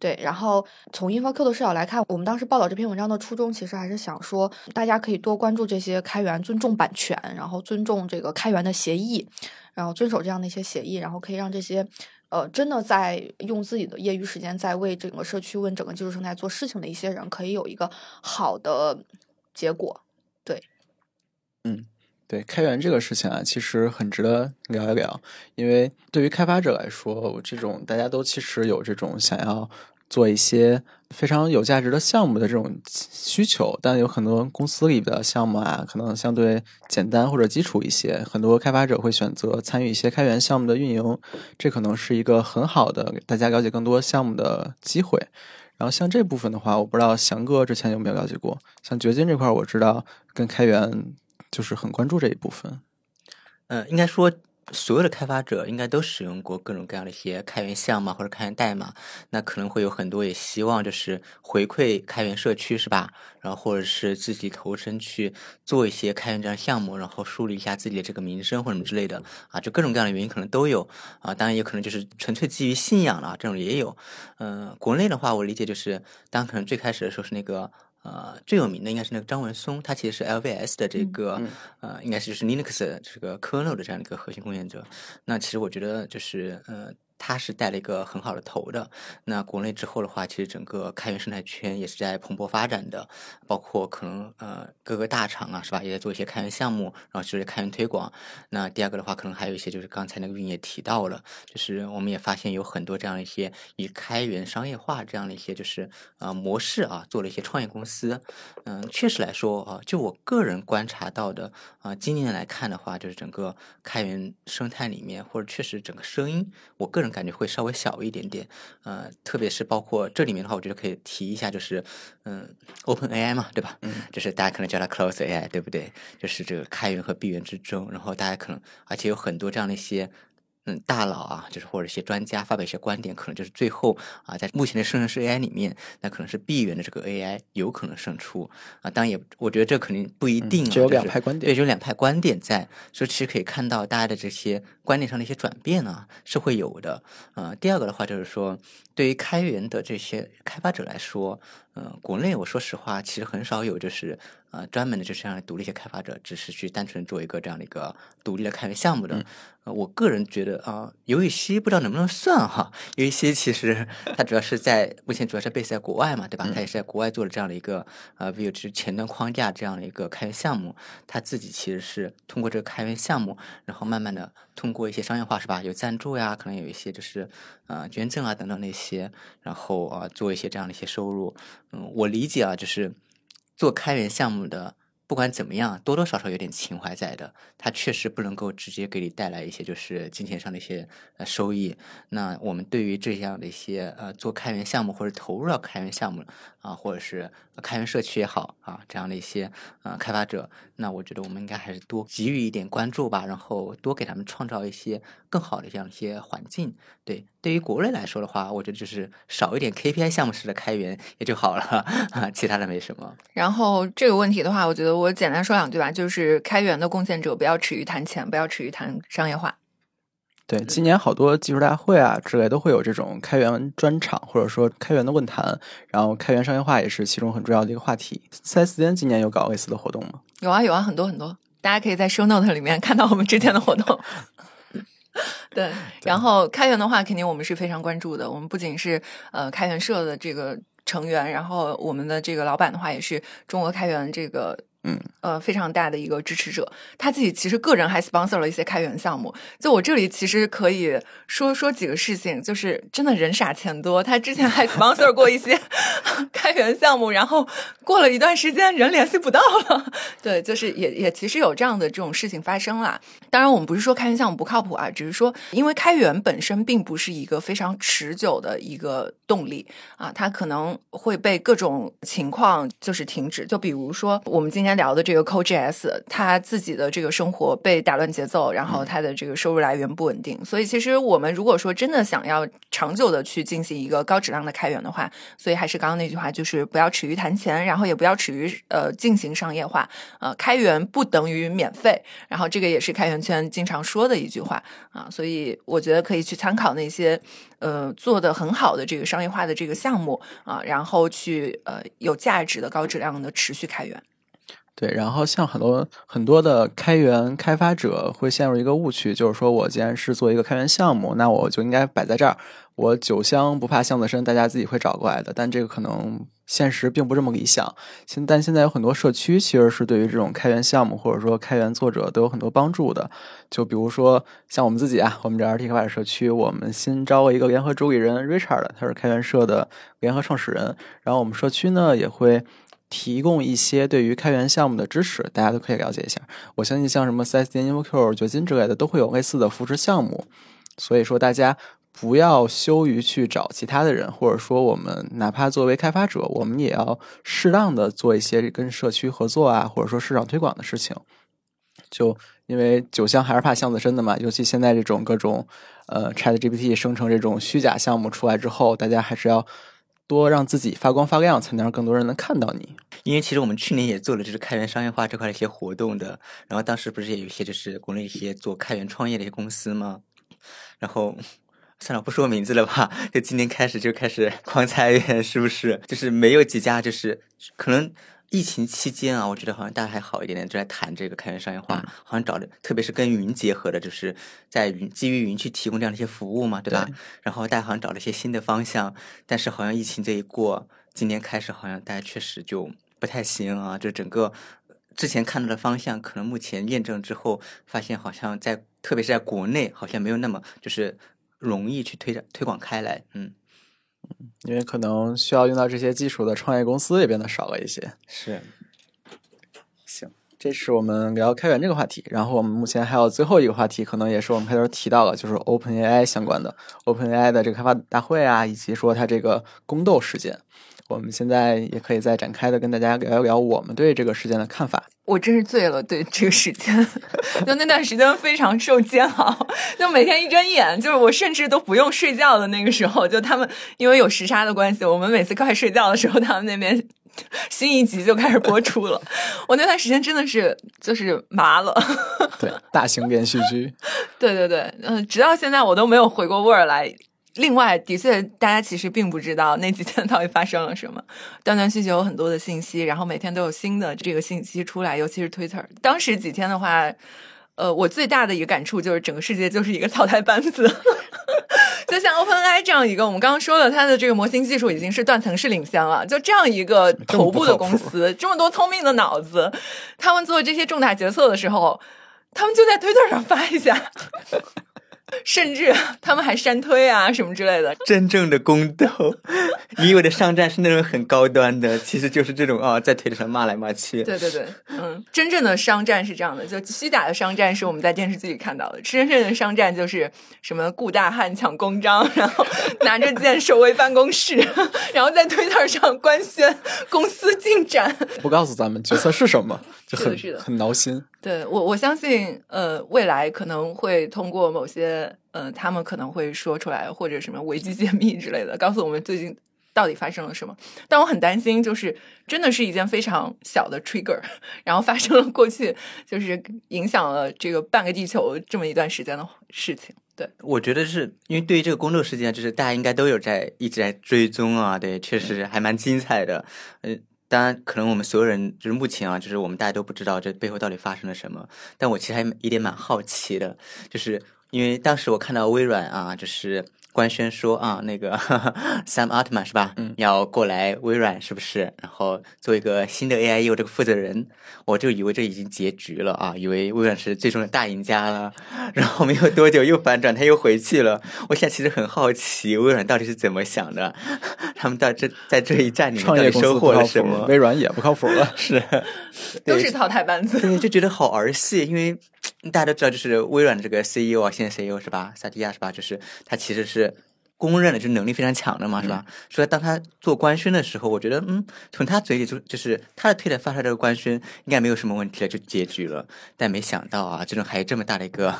对，然后从 InfoQ 的视角来看，我们当时报道这篇文章的初衷，其实还是想说，大家可以多关注这些开源，尊重版权，然后尊重这个开源的协议，然后遵守这样的一些协议，然后可以让这些呃真的在用自己的业余时间在为整个社区、为整个技术生态做事情的一些人，可以有一个好的结果。对嗯对开源这个事情啊，其实很值得聊一聊，因为对于开发者来说，我这种大家都其实有这种想要做一些非常有价值的项目的这种需求，但有很多公司里的项目啊，可能相对简单或者基础一些，很多开发者会选择参与一些开源项目的运营，这可能是一个很好的大家了解更多项目的机会。然后像这部分的话，我不知道翔哥之前有没有了解过，像掘金这块，我知道跟开源就是很关注这一部分。呃，应该说所有的开发者应该都使用过各种各样的一些开源项目或者开源代码，那可能会有很多也希望就是回馈开源社区是吧？然后或者是自己投身去做一些开源这样项目，然后梳理一下自己的这个名声或者什么之类的啊，就各种各样的原因可能都有啊，当然也可能就是纯粹基于信仰了，这种也有。嗯、国内的话，我理解就是，当可能最开始的时候是那个。呃，最有名的应该是那个张文松，他其实是 LVS 的这个、嗯呃，应该是就是 Linux 的这个 kernel 的这样的一个核心贡献者。那其实我觉得就是呃，他是带了一个很好的头的。那国内之后的话，其实整个开源生态圈也是在蓬勃发展的，包括可能呃各个大厂啊，是吧，也在做一些开源项目，然后就是开源推广。那第二个的话，可能还有一些就是刚才那个运也提到了，就是我们也发现有很多这样的一些以开源商业化这样的一些就是呃模式啊，做了一些创业公司。嗯，确实来说啊，就我个人观察到的啊，今年来看的话，就是整个开源生态里面，或者确实整个声音，我个人感觉会稍微小一点点。呃，特别是包括这里面的话，我觉得可以提一下，就是嗯，Open AI 嘛，对吧？嗯，就是大家可能叫它 Close AI，对不对？就是这个开源和闭源之争，然后大家可能而且有很多这样的一些。嗯，大佬啊，就是或者一些专家发表一些观点，可能就是最后啊，在目前的生成式 AI 里面，那可能是闭源的这个 AI 有可能胜出啊。当然也，我觉得这肯定不一定啊，只有两派观点对，只有两派观点在，所以其实可以看到大家的这些观点上的一些转变啊，是会有的。呃，第二个的话就是说，对于开源的这些开发者来说，嗯、国内我说实话，其实很少有就是呃专门的就这样独立一些开发者，只是去单纯做一个这样的一个独立的开源项目的。呃，我个人觉得啊，有一些不知道能不能算哈，有一些其实它主要是在目前主要是 base 在国外嘛，对吧？它也是在国外做了这样的一个呃 Vue 就是前端框架这样的一个开源项目，它自己其实是通过这个开源项目，然后慢慢的通过一些商业化是吧？有赞助呀，可能有一些就是呃捐赠啊等等那些，然后啊做一些这样的一些收入。嗯，我理解啊，就是做开源项目的。不管怎么样，多多少少有点情怀在的。它确实不能够直接给你带来一些就是金钱上的一些呃收益。那我们对于这样的一些呃做开源项目或者投入到开源项目啊，或者是开源社区也好啊，这样的一些呃开发者，那我觉得我们应该还是多给予一点关注吧，然后多给他们创造一些更好的这样一些环境。对，对于国内来说的话，我觉得就是少一点 KPI 项目式的开源也就好了啊，其他的没什么。然后这个问题的话，我觉得我简单说两句吧，就是开源的贡献者不要耻于谈钱，不要耻于谈商业化。对，今年好多技术大会啊之类都会有这种开源专场，或者说开源的论坛，然后开源商业化也是其中很重要的一个话题。四 S 店今年有搞类似的活动吗？有啊有啊，很多很多，大家可以在 Show Note 里面看到我们之前的活动。对，然后开源的话，肯定我们是非常关注的。我们不仅是呃开源社的这个成员，然后我们的这个老板的话，也是中国开源这个。嗯，呃，非常大的一个支持者，他自己其实个人还 sponsor 了一些开源项目。就我这里其实可以说说几个事情，就是真的人傻钱多。他之前还 sponsor 过一些 开源项目，然后过了一段时间人联系不到了。对，就是也也其实有这样的这种事情发生啦。当然，我们不是说开源项目不靠谱啊，只是说因为开源本身并不是一个非常持久的一个动力啊，它可能会被各种情况就是停止。就比如说我们今天。今天聊的这个 CodeJS，他自己的这个生活被打乱节奏，然后他的这个收入来源不稳定，所以其实我们如果说真的想要长久的去进行一个高质量的开源的话，所以还是刚刚那句话，就是不要耻于谈钱，然后也不要耻于呃进行商业化。呃，开源不等于免费，然后这个也是开源圈经常说的一句话啊，所以我觉得可以去参考那些呃做的很好的这个商业化的这个项目啊，然后去呃有价值的高质量的持续开源。对，然后像很多很多的开源开发者会陷入一个误区，就是说我既然是做一个开源项目，那我就应该摆在这儿，我酒香不怕巷子深，大家自己会找过来的。但这个可能现实并不这么理想。现但现在有很多社区其实是对于这种开源项目或者说开源作者都有很多帮助的。就比如说像我们自己啊，我们这 RT 开发社区，我们新招了一个联合主理人 Richard，他是开源社的联合创始人。然后我们社区呢也会。提供一些对于开源项目的支持，大家都可以了解一下。我相信像什么 CSDN、InfoQ、掘金之类的都会有类似的扶持项目，所以说大家不要羞于去找其他的人，或者说我们哪怕作为开发者，我们也要适当的做一些跟社区合作啊，或者说市场推广的事情。就因为酒香还是怕巷子深的嘛，尤其现在这种各种呃 ChatGPT 生成这种虚假项目出来之后，大家还是要。多让自己发光发亮，才能让更多人能看到你。因为其实我们去年也做了就是开源商业化这块的一些活动的，然后当时不是也有一些就是国内一些做开源创业的一些公司吗？然后算了，不说名字了吧，就今年开始就开始 狂裁员，是不是？就是没有几家，就是可能。疫情期间啊，我觉得好像大家还好一点点，就在谈这个开源商业化，好像找的，特别是跟云结合的，就是在云基于云去提供这样的一些服务嘛，对吧？然后大家好像找了一些新的方向，但是好像疫情这一过，今年开始好像大家确实就不太行啊，就整个之前看到的方向，可能目前验证之后，发现好像在特别是在国内，好像没有那么就是容易去推展推广开来，嗯。因为可能需要用到这些技术的创业公司也变得少了一些。是，行，这是我们聊开源这个话题。然后我们目前还有最后一个话题，可能也是我们开头提到了，就是 OpenAI 相关的 OpenAI 的这个开发大会啊，以及说它这个宫斗事件。我们现在也可以再展开的跟大家聊一聊我们对这个事件的看法。我真是醉了，对这个事件，就那段时间非常受煎熬，就每天一睁眼，就是我甚至都不用睡觉的那个时候，就他们因为有时差的关系，我们每次快睡觉的时候，他们那边新一集就开始播出了。我那段时间真的是就是麻了。对，大型连续剧。对对对，嗯，直到现在我都没有回过味儿来。另外，的确，大家其实并不知道那几天到底发生了什么，断断续续有很多的信息，然后每天都有新的这个信息出来，尤其是 Twitter。当时几天的话，呃，我最大的一个感触就是整个世界就是一个草台班子。就像 OpenAI 这样一个，我们刚刚说了，它的这个模型技术已经是断层式领先了。就这样一个头部的公司，这么多聪明的脑子，他们做这些重大决策的时候，他们就在 Twitter 上发一下。甚至 他们还删推啊什么之类的，真正的宫斗，你以为的商战是那种很高端的，其实就是这种啊，在推特上骂来骂去。对对对，嗯，真正的商战是这样的，就虚假的商战是我们在电视剧里看到的，真正的商战就是什么顾大汉抢公章，然后拿着剑守卫办公室，然后在推特上官宣公司进展，不告诉咱们角色是什么，就很是的很挠心。对我，我相信，呃，未来可能会通过某些，呃，他们可能会说出来，或者什么危机解密之类的，告诉我们最近到底发生了什么。但我很担心，就是真的是一件非常小的 trigger，然后发生了过去就是影响了这个半个地球这么一段时间的事情。对，我觉得是因为对于这个公众事件，就是大家应该都有在一直在追踪啊，对，确实还蛮精彩的，呃。当然，可能我们所有人就是目前啊，就是我们大家都不知道这背后到底发生了什么。但我其实还有点蛮好奇的，就是因为当时我看到微软啊，就是。官宣说啊，那个 Sam Altman 是吧？嗯，要过来微软是不是？然后做一个新的 AI U 这个负责人，我就以为这已经结局了啊，以为微软是最终的大赢家了。然后没有多久又反转，他又回去了。我现在其实很好奇，微软到底是怎么想的？他们到这在这一战里面到底收获了什么？微软也不靠谱了，是都是淘汰班子。对，就觉得好儿戏，因为大家都知道，就是微软的这个 CEO 啊，现在 CEO 是吧？萨提亚是吧？就是他其实是。公认的就是能力非常强的嘛，是吧？所以当他做官宣的时候，我觉得，嗯，从他嘴里就就是他的推特发出来这个官宣，应该没有什么问题了，就结局了。但没想到啊，这种还有这么大的一个，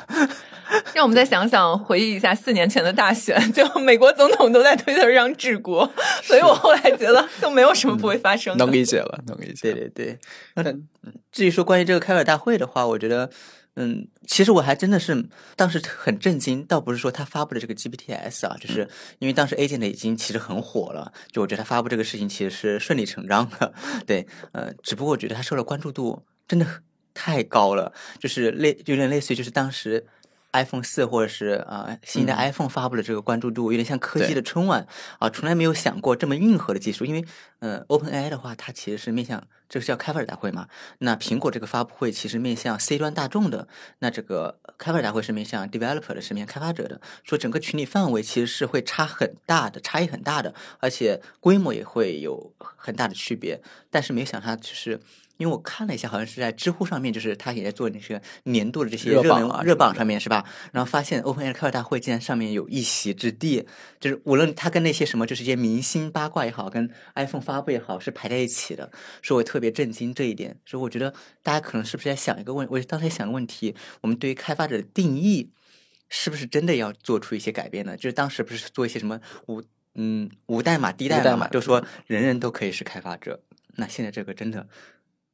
让我们再想想，回忆一下四年前的大选，就美国总统都在推特上治国，所以我后来觉得就没有什么不会发生。能理解了，能理解。对对对。那至于说关于这个开发大会的话，我觉得。嗯，其实我还真的是当时很震惊，倒不是说他发布的这个 GPTs 啊，就是因为当时 Agent 已经其实很火了，就我觉得他发布这个事情其实是顺理成章的，对，呃，只不过我觉得他受了关注度真的太高了，就是类有点类似于就是当时。iPhone 四或者是啊新的 iPhone 发布的这个关注度有点像科技的春晚啊，从来没有想过这么硬核的技术。因为呃，OpenAI 的话，它其实是面向这个叫开发者大会嘛。那苹果这个发布会其实面向 C 端大众的，那这个开发者大会是面向 developer 的，是面向开发者的。说整个群体范围其实是会差很大的，差异很大的，而且规模也会有很大的区别。但是没想到就是。因为我看了一下，好像是在知乎上面，就是他也在做那些年度的这些热榜热榜上面，是吧？然后发现 OpenAI 开发大会竟然上面有一席之地，就是无论他跟那些什么，就是一些明星八卦也好，跟 iPhone 发布也好，是排在一起的，所以我特别震惊这一点。所以我觉得大家可能是不是在想一个问，我当时想个问题：我们对于开发者的定义是不是真的要做出一些改变呢？就是当时不是做一些什么无嗯无代码低代码，就说人人都可以是开发者。那现在这个真的。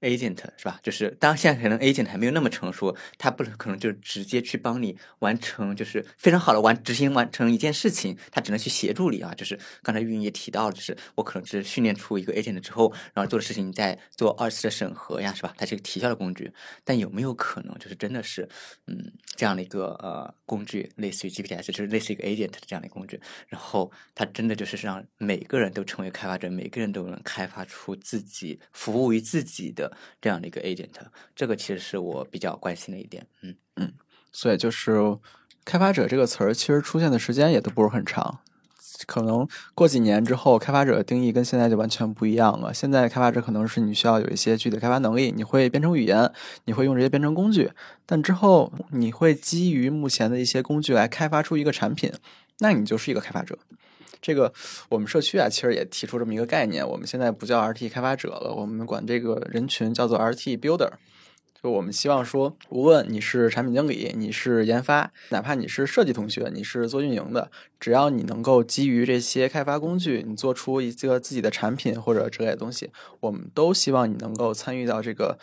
Agent 是吧？就是当现在可能 agent 还没有那么成熟，他不可能就直接去帮你完成，就是非常好的完执行完成一件事情，他只能去协助你啊。就是刚才运营也提到，就是我可能是训练出一个 agent 之后，然后做的事情再做二次的审核呀，是吧？它是一个提效的工具。但有没有可能就是真的是嗯这样的一个呃工具，类似于 GPTs，就是类似一个 agent 的这样的工具，然后它真的就是让每个人都成为开发者，每个人都能开发出自己服务于自己的。这样的一个 agent，这个其实是我比较关心的一点。嗯嗯，所以就是开发者这个词儿，其实出现的时间也都不是很长。可能过几年之后，开发者的定义跟现在就完全不一样了。现在开发者可能是你需要有一些具体的开发能力，你会编程语言，你会用这些编程工具。但之后你会基于目前的一些工具来开发出一个产品，那你就是一个开发者。这个我们社区啊，其实也提出这么一个概念。我们现在不叫 RT 开发者了，我们管这个人群叫做 RT Builder。就我们希望说，无论你是产品经理，你是研发，哪怕你是设计同学，你是做运营的，只要你能够基于这些开发工具，你做出一个自己的产品或者之类的东西，我们都希望你能够参与到这个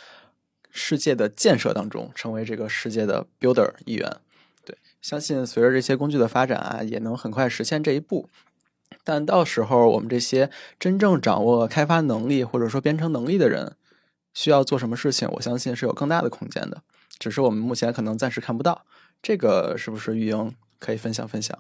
世界的建设当中，成为这个世界的 Builder 一员。对相信随着这些工具的发展啊，也能很快实现这一步。但到时候我们这些真正掌握开发能力或者说编程能力的人，需要做什么事情，我相信是有更大的空间的，只是我们目前可能暂时看不到。这个是不是玉英可以分享分享？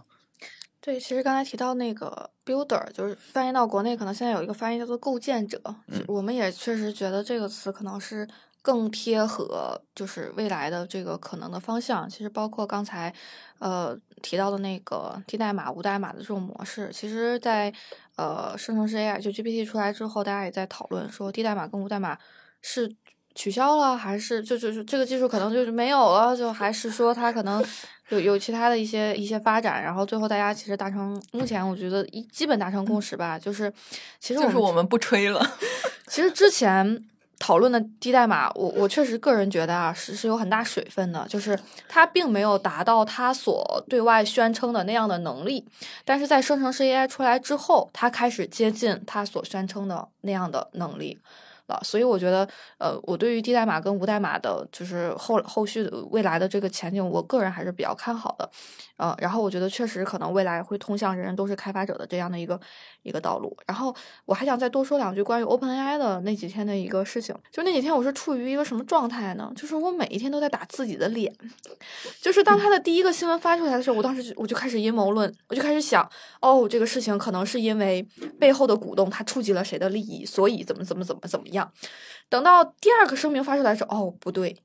对，其实刚才提到那个 builder，就是翻译到国内可能现在有一个翻译叫做构建者，嗯我们也确实觉得这个词可能是更贴合就是未来的这个可能的方向。其实包括刚才呃提到的那个低代码、无代码的这种模式，其实在呃生成式 AI 就 GPT 出来之后，大家也在讨论说低代码跟无代码是。取消了，还是就就是这个技术可能就是没有了，就还是说它可能 有有其他的一些一些发展，然后最后大家其实达成目前我觉得一基本达成共识吧，就是其实就是我们不吹了。其实之前讨论的低代码，我我确实个人觉得啊是是有很大水分的，就是它并没有达到它所对外宣称的那样的能力，但是在生成式 AI 出来之后，它开始接近它所宣称的那样的能力。了，所以我觉得，呃，我对于低代码跟无代码的，就是后后续未来的这个前景，我个人还是比较看好的，呃，然后我觉得确实可能未来会通向人人都是开发者的这样的一个一个道路。然后我还想再多说两句关于 OpenAI 的那几天的一个事情，就那几天我是处于一个什么状态呢？就是我每一天都在打自己的脸，就是当他的第一个新闻发出来的时候，我当时我就开始阴谋论，我就开始想，哦，这个事情可能是因为背后的股东他触及了谁的利益，所以怎么怎么怎么怎么样。等到第二个声明发出来的时候，哦，不对，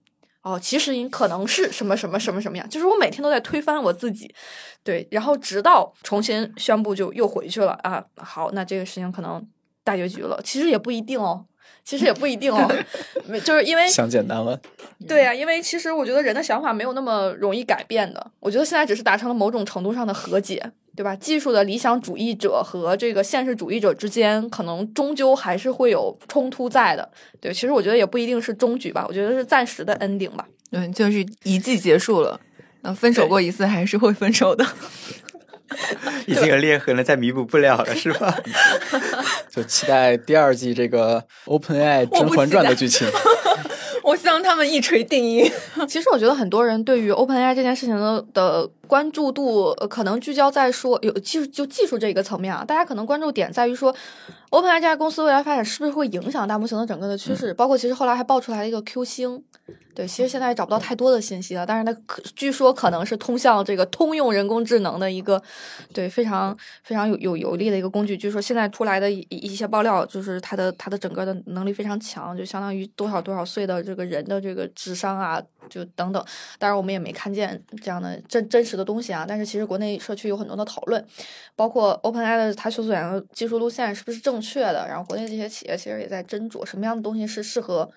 哦，其实你可能是什么什么什么什么样，就是我每天都在推翻我自己，对，然后直到重新宣布就又回去了啊。好，那这个事情可能大结局了，其实也不一定哦。其实也不一定哦，没就是因为想简单了，对呀、因为其实我觉得人的想法没有那么容易改变的。我觉得现在只是达成了某种程度上的和解，对吧？技术的理想主义者和这个现实主义者之间，可能终究还是会有冲突在的。对，其实我觉得也不一定是终局吧，我觉得是暂时的 ending 吧。对，就是一季结束了，嗯，分手过一次还是会分手的。已经有裂痕了，再弥补不了了，是吧？就期待第二季这个 OpenAI《甄嬛传》的剧情。我希望他们一锤定音。其实我觉得很多人对于 OpenAI 这件事情的的关注度，呃可能聚焦在说有技术就技术这个层面啊，大家可能关注点在于说，OpenAI 这家公司未来发展是不是会影响大模型的整个的趋势，包括其实后来还爆出来一个 Q 星。对，其实现在也找不到太多的信息了，但是它可据说可能是通向这个通用人工智能的一个，对非常非常有有有力的一个工具。据说现在出来的一一些爆料，就是它的它的整个的能力非常强，就相当于多少多少岁的这个人的这个智商啊，就等等。当然我们也没看见这样的真真实的东西啊，但是其实国内社区有很多的讨论，包括 OpenAI 的它所选的技术路线是不是正确的，然后国内这些企业其实也在斟酌什么样的东西是适合。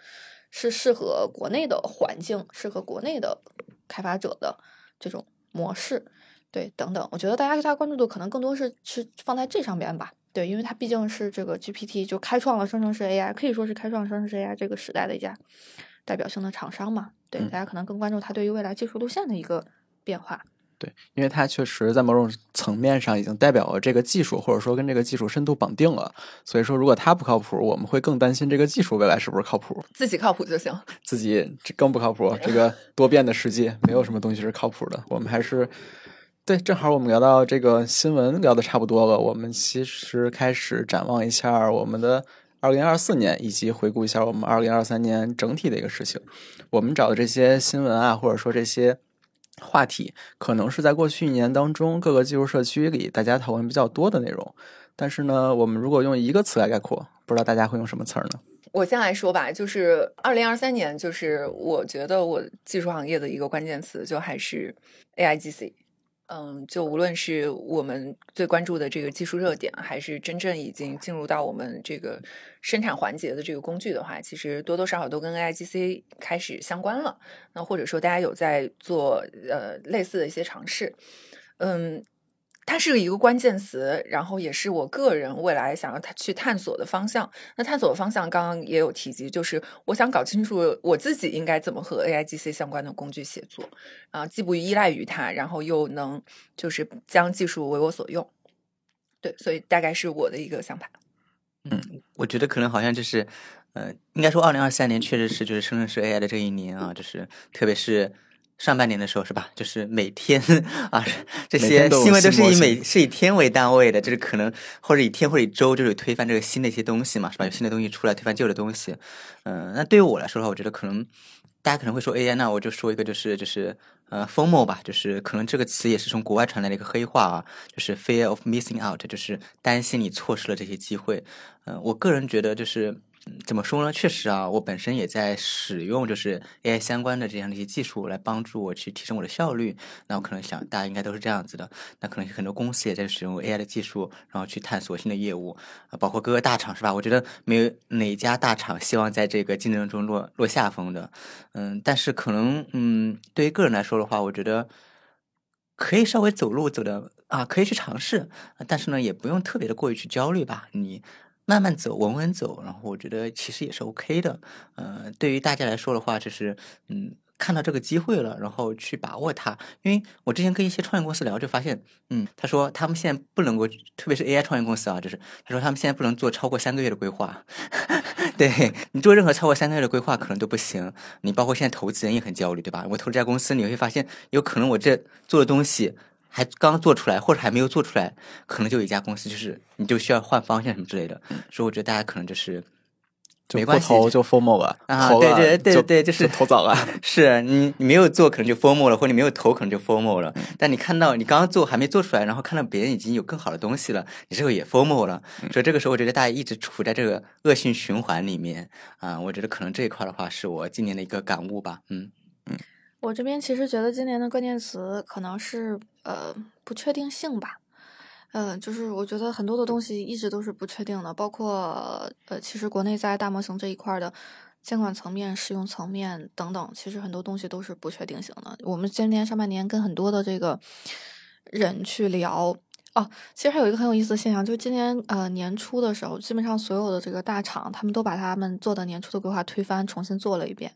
是适合国内的环境，适合国内的开发者的这种模式，对，等等。我觉得大家对它关注度可能更多是是放在这上边吧，对，因为它毕竟是这个 GPT 就开创了生成式 AI，可以说是开创生成式 AI 这个时代的一家代表性的厂商嘛，对，嗯大家可能更关注它对于未来技术路线的一个变化。对，因为它确实在某种层面上已经代表了这个技术，或者说跟这个技术深度绑定了。所以说，如果它不靠谱，我们会更担心这个技术未来是不是靠谱。自己靠谱就行。自己这更不靠谱。这个多变的世界，没有什么东西是靠谱的。我们还是对，正好我们聊到这个新闻聊的差不多了，我们其实开始展望一下我们的二零二四年，以及回顾一下我们二零二三年整体的一个事情。我们找的这些新闻啊，或者说这些。话题可能是在过去一年当中各个技术社区里大家讨论比较多的内容，但是呢，我们如果用一个词来概括，不知道大家会用什么词儿呢？我先来说吧，就是二零二三年，就是我觉得我技术行业的一个关键词，就还是 AIGC。嗯，就无论是我们最关注的这个技术热点，还是真正已经进入到我们这个生产环节的这个工具的话，其实多多少少都跟 AIGC 开始相关了。那或者说大家有在做呃类似的一些尝试，嗯。它是一个关键词，然后也是我个人未来想要去探索的方向。那探索的方向刚刚也有提及，就是我想搞清楚我自己应该怎么和 AIGC 相关的工具协作啊，既不依赖于它，然后又能就是将技术为我所用。对，所以大概是我的一个想法。嗯，我觉得可能好像就是，呃，应该说二零二三年确实是就是生成式 AI 的这一年啊，就是特别是上半年的时候是吧？就是每天啊，这些新闻都是以每是以天为单位的，就是可能或者以天或者以周，就是推翻这个新的一些东西嘛，是吧？有新的东西出来推翻旧的东西。嗯、那对于我来说的话，我觉得可能大家可能会说 AI，那我就说一个就是就是呃 FOMO 吧，就是可能这个词也是从国外传来的一个黑话啊，就是 fear of missing out，就是担心你错失了这些机会。嗯、我个人觉得就是。怎么说呢？确实啊，我本身也在使用就是 AI 相关的这样的一些技术来帮助我去提升我的效率。那我可能想，大家应该都是这样子的。那可能很多公司也在使用 AI 的技术，然后去探索新的业务啊，包括各个大厂是吧？我觉得没有哪家大厂希望在这个竞争中落落下风的。嗯，但是可能嗯，对于个人来说的话，我觉得可以稍微走路走的啊，可以去尝试，但是呢，也不用特别的过于去焦虑吧。你慢慢走，稳稳走，然后我觉得其实也是 OK 的。呃，对于大家来说的话，就是嗯。看到这个机会了，然后去把握它。因为我之前跟一些创业公司聊，就发现，嗯，他说他们现在不能够，特别是 AI 创业公司啊，就是他说他们现在不能做超过三个月的规划。对你做任何超过三个月的规划，可能都不行。你包括现在投资人也很焦虑，对吧？我投这家公司，你会发现有可能我这做的东西还刚做出来，或者还没有做出来，可能就有一家公司就是你就需要换方向什么之类的。所以我觉得大家可能就是就不没关系，投就 formal 吧，啊对对对就对就是投早了。是你你没有做，可能就 formal 了，或者你没有投，可能就 formal 了。但你看到你刚刚做还没做出来，然后看到别人已经有更好的东西了，你这个也 formal 了。所以这个时候，我觉得大家一直处在这个恶性循环里面啊。我觉得可能这一块的话，是我今年的一个感悟吧。嗯嗯，我这边其实觉得今年的关键词可能是呃不确定性吧，呃，就是我觉得很多的东西一直都是不确定的，包括呃，其实国内在大模型这一块的监管层面、使用层面等等，其实很多东西都是不确定性的。我们今年上半年跟很多的这个人去聊。哦，其实还有一个很有意思的现象，就是今年呃年初的时候，基本上所有的这个大厂，他们都把他们做的年初的规划推翻，重新做了一遍。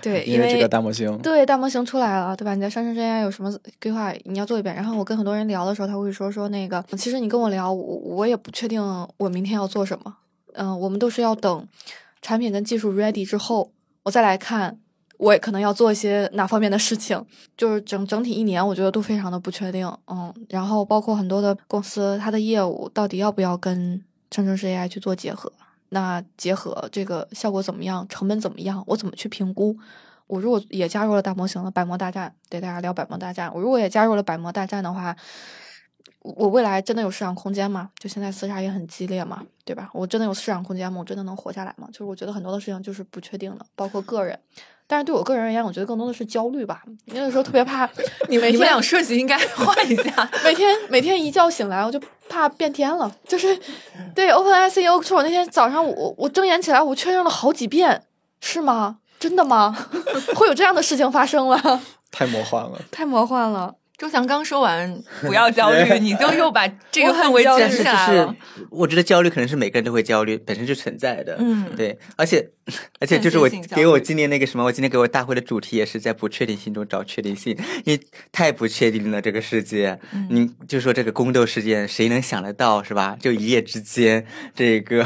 对，因因为这个大模型，对，大模型出来了，对吧？你在上升 AI 有什么规划，你要做一遍。然后我跟很多人聊的时候，他会说说那个，其实你跟我聊，我我也不确定我明天要做什么。嗯、我们都是要等产品跟技术 ready 之后，我再来看，我也可能要做一些哪方面的事情。就是整整体一年，我觉得都非常的不确定。嗯，然后包括很多的公司，它的业务到底要不要跟生成式 AI 去做结合？那结合这个效果怎么样，成本怎么样，我怎么去评估？我如果也加入了大模型的百模大战，对大家聊百模大战，我如果也加入了百模大战的话，我我未来真的有市场空间吗？就现在厮杀也很激烈嘛，对吧？我真的有市场空间吗？我真的能活下来吗？就是我觉得很多的事情就是不确定的，包括个人。但是对我个人而言，我觉得更多的是焦虑吧。因为有时候特别怕你 每你们天俩设计应该换一下。每天每天一觉醒来，我就怕变天了。就是对 OpenAI CEO 说，我那天早上我我睁眼起来，我确认了好几遍，是吗？真的吗？会有这样的事情发生了？太魔幻了。太魔幻了。周翔刚说完不要焦虑，你就又把这个氛围焦虑卷但是就是下来了。我觉得焦虑可能是每个人都会焦虑，本身就存在的。嗯对，而且 而且就是我给我今年那个什么，我今天给我大会的主题也是在不确定性中找确定性，因为太不确定了这个世界。嗯你就说这个宫斗事件，谁能想得到是吧？就一夜之间，这个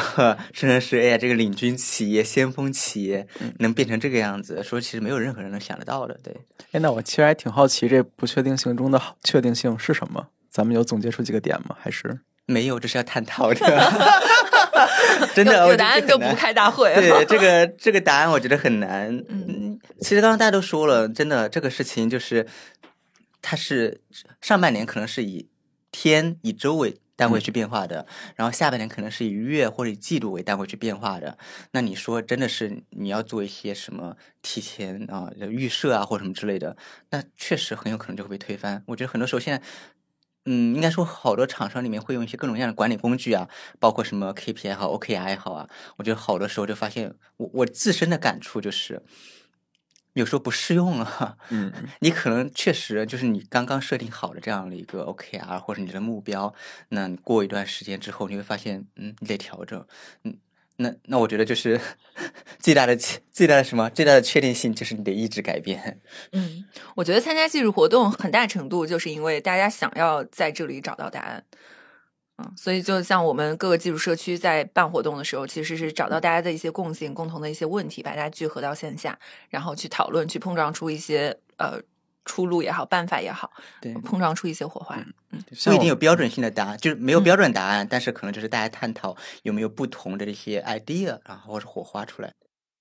生成式 AI 这个领军企业、先锋企业能变成这个样子，说其实没有任何人能想得到的。对，哎，那我其实还挺好奇，这不确定性中的好确定性是什么？咱们有总结出几个点吗？还是没有，这是要探讨的。真的，有答案就不开大会。对 这个这个答案，我觉得很难。嗯，其实刚刚大家都说了，真的这个事情就是，它是上半年可能是以天以周为单位去变化的，然后下半年可能是以月或者以季度为单位去变化的。那你说真的是你要做一些什么提前啊预设啊或什么之类的，那确实很有可能就会被推翻。我觉得很多时候现在。嗯，应该说好多厂商里面会用一些各种各样的管理工具啊，包括什么 KPI 也好，OKR 也好啊。我觉得好多时候就发现，我我自身的感触就是，有时候不适用啊。嗯，你可能确实就是你刚刚设定好的这样的一个 OKR 或者你的目标，那你过一段时间之后，你会发现，嗯，你得调整，嗯。那那我觉得就是 最大的最大的什么最大的确定性就是你得一直改变。嗯，我觉得参加技术活动很大程度就是因为大家想要在这里找到答案。嗯，所以就像我们各个技术社区在办活动的时候，其实是找到大家的一些共性、共同的一些问题，把大家聚合到线下，然后去讨论，去碰撞出一些呃出路也好，办法也好，对碰撞出一些火花。嗯不一定有标准性的答案，就是没有标准答案，但是可能就是大家探讨有没有不同的这些 idea，然后或者火花出来。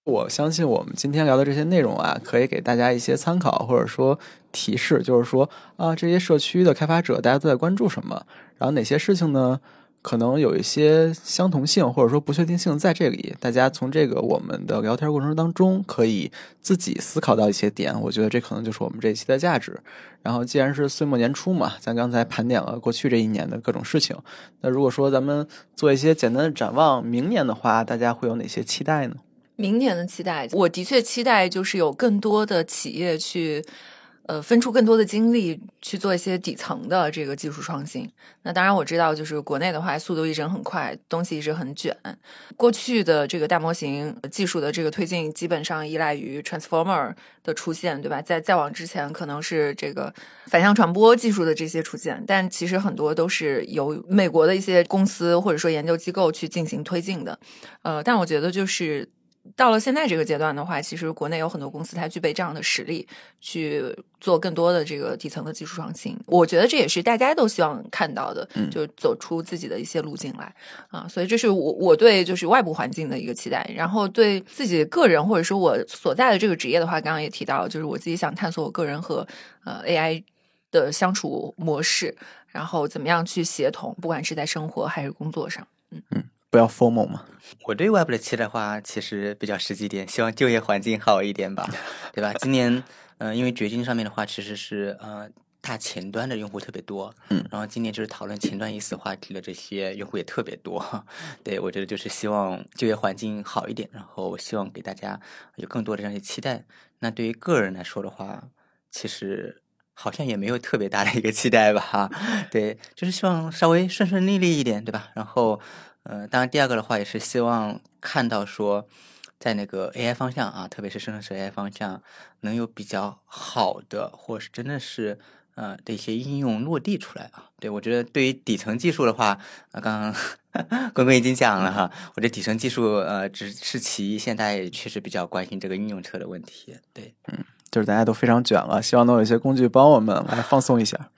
我相信我们今天聊的这些内容啊，可以给大家一些参考，或者说提示，就是说啊，这些社区的开发者大家都在关注什么，然后哪些事情呢，可能有一些相同性或者说不确定性在这里。大家从这个我们的聊天过程当中，可以自己思考到一些点，我觉得这可能就是我们这一期的价值。然后，既然是岁末年初嘛，咱刚才盘点了过去这一年的各种事情，那如果说咱们做一些简单的展望，明年的话，大家会有哪些期待呢？明年的期待，我的确期待就是有更多的企业去，呃，分出更多的精力去做一些底层的这个技术创新。那当然我知道，就是国内的话，速度一直很快，东西一直很卷。过去的这个大模型技术的这个推进，基本上依赖于 transformer 的出现，对吧？在再往之前，可能是这个反向传播技术的这些出现，但其实很多都是由美国的一些公司或者说研究机构去进行推进的。呃，但我觉得就是。到了现在这个阶段的话，其实国内有很多公司它具备这样的实力，去做更多的这个底层的技术创新。我觉得这也是大家都希望看到的，就走出自己的一些路径来啊。所以这是我我对就是外部环境的一个期待。然后对自己个人或者说我所在的这个职业的话，刚刚也提到，就是我自己想探索我个人和呃 AI 的相处模式，然后怎么样去协同，不管是在生活还是工作上。嗯嗯，不要 formal 嘛。我对外部的期待的话，其实比较实际点，希望就业环境好一点吧，对吧？今年，嗯，因为掘金上面的话，其实是呃大前端的用户特别多，嗯，然后今年就是讨论前端意思话题的这些用户也特别多，对我觉得就是希望就业环境好一点，然后希望给大家有更多的这样一些期待。那对于个人来说的话，其实好像也没有特别大的一个期待吧，对，就是希望稍微顺顺利利一点，对吧？然后。呃，当然，第二个的话也是希望看到说，在那个 AI 方向啊，特别是生成式 AI 方向，能有比较好的，或是真的是呃的一些应用落地出来啊。对我觉得，对于底层技术的话，啊，刚刚 关关已经讲了哈，我觉得底层技术呃只是其一，现在确实比较关心这个应用车的问题。对，嗯，就是大家都非常卷了，希望能有一些工具帮我们来放松一下。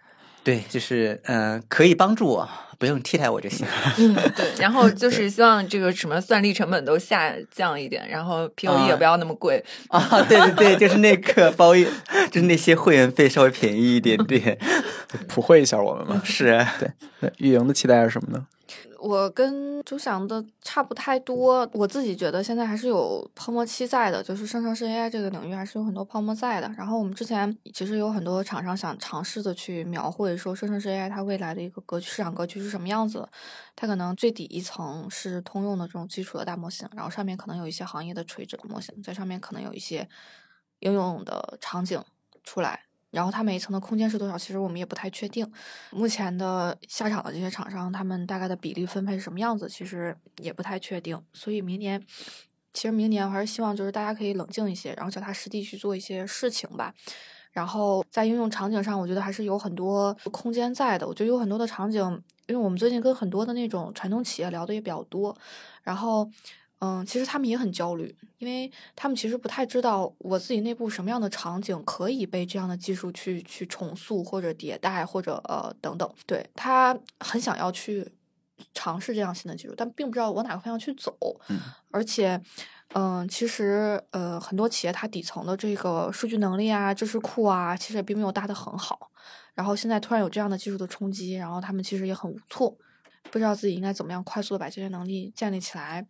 对，就是嗯、呃，可以帮助我，不用替代我就行。嗯，对。然后 就是希望这个什么算力成本都下降一点，然后 POE 也不要那么贵啊。对对对，就是那个包月，就是那些会员费稍微便宜一点点，普惠一下我们嘛。是，对。那运营的期待是什么呢？我跟周翔的差不太多，我自己觉得现在还是有泡沫期在的，就是生成式 AI 这个领域还是有很多泡沫在的。然后我们之前其实有很多厂商想尝试的去描绘说生成式 AI 它未来的一个格局、市场格局是什么样子。它可能最底一层是通用的这种基础的大模型，然后上面可能有一些行业的垂直模型，在上面可能有一些应用的场景出来。然后它每一层的空间是多少？其实我们也不太确定。目前的下场的这些厂商，他们大概的比例分配是什么样子？其实也不太确定。所以明年，其实明年我还是希望就是大家可以冷静一些，然后脚踏实地去做一些事情吧。然后在应用场景上，我觉得还是有很多空间在的。我觉得有很多的场景，因为我们最近跟很多的那种传统企业聊的也比较多，然后。嗯，其实他们也很焦虑，因为他们其实不太知道我自己内部什么样的场景可以被这样的技术去去重塑或者迭代或者呃等等。对他很想要去尝试这样新的技术，但并不知道往哪个方向去走。嗯，而且，嗯，其实呃很多企业它底层的这个数据能力啊、知识库啊，其实也并没有搭得很好。然后现在突然有这样的技术的冲击，然后他们其实也很无措，不知道自己应该怎么样快速的把这些能力建立起来。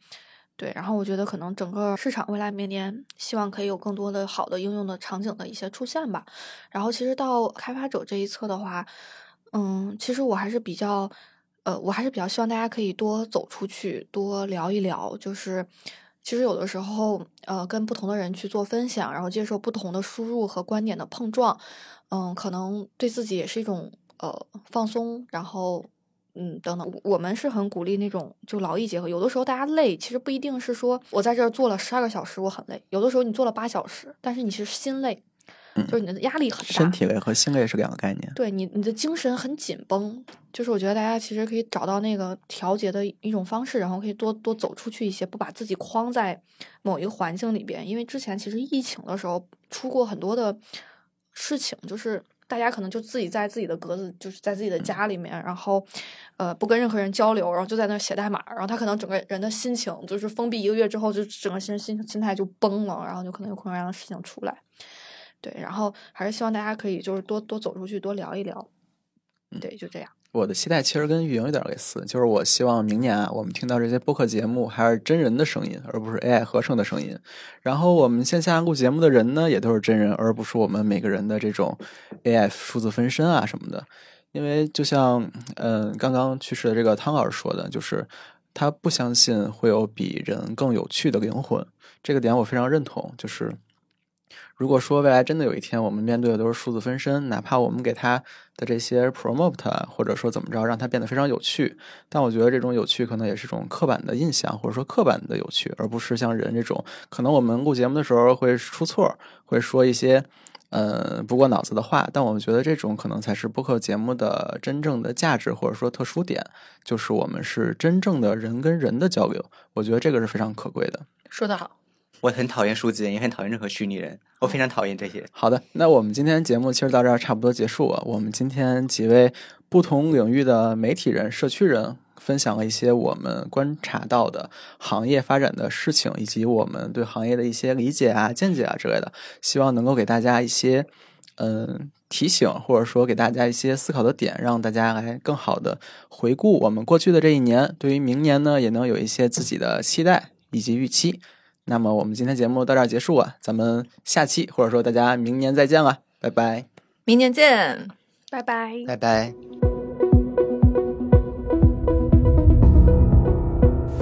对，然后我觉得可能整个市场未来明年希望可以有更多的好的应用的场景的一些出现吧。然后其实到开发者这一侧的话，嗯，其实我还是比较，呃，我还是比较希望大家可以多走出去，多聊一聊。就是其实有的时候，呃，跟不同的人去做分享，然后接受不同的输入和观点的碰撞，嗯，可能对自己也是一种呃放松，然后。嗯，等等，我们是很鼓励那种就劳逸结合。有的时候大家累，其实不一定是说我在这儿做了十二个小时我很累，有的时候你做了八小时，但是你是心累，就是你的压力很大，身体累和心累是两个概念。对你，你的精神很紧绷，就是我觉得大家其实可以找到那个调节的一种方式，然后可以多多走出去一些，不把自己框在某一个环境里边。因为之前其实疫情的时候出过很多的事情，就是大家可能就自己在自己的格子，就是在自己的家里面，然后呃不跟任何人交流，然后就在那写代码，然后他可能整个人的心情就是封闭一个月之后，就整个心心心态就崩了，然后就可能有各种各样的事情出来。对，然后还是希望大家可以就是多多走出去，多聊一聊。对，就这样。我的期待其实跟运营有点类似，就是我希望明年啊，我们听到这些播客节目还是真人的声音，而不是 AI 合成的声音。然后我们线下录节目的人呢，也都是真人，而不是我们每个人的这种 AI 数字分身啊什么的。因为就像嗯刚刚去世的这个汤老师说的，就是他不相信会有比人更有趣的灵魂，这个点我非常认同。就是如果说未来真的有一天我们面对的都是数字分身，哪怕我们给他的这些 promote 啊或者说怎么着让它变得非常有趣，但我觉得这种有趣可能也是一种刻板的印象，或者说刻板的有趣，而不是像人这种可能我们录节目的时候会出错，会说一些呃不过脑子的话，但我们觉得这种可能才是播客节目的真正的价值或者说特殊点，就是我们是真正的人跟人的交流，我觉得这个是非常可贵的。说得好，我很讨厌数字人，也很讨厌任何虚拟人，我非常讨厌这些。好的，那我们今天节目其实到这儿差不多结束了。我们今天几位不同领域的媒体人、社区人，分享了一些我们观察到的行业发展的事情，以及我们对行业的一些理解啊、见解啊之类的，希望能够给大家一些嗯提醒，或者说给大家一些思考的点，让大家来更好的回顾我们过去的这一年，对于明年呢，也能有一些自己的期待以及预期。那么我们今天节目到这儿结束了，咱们下期或者说大家明年再见了，拜拜。明年见。拜拜。拜拜。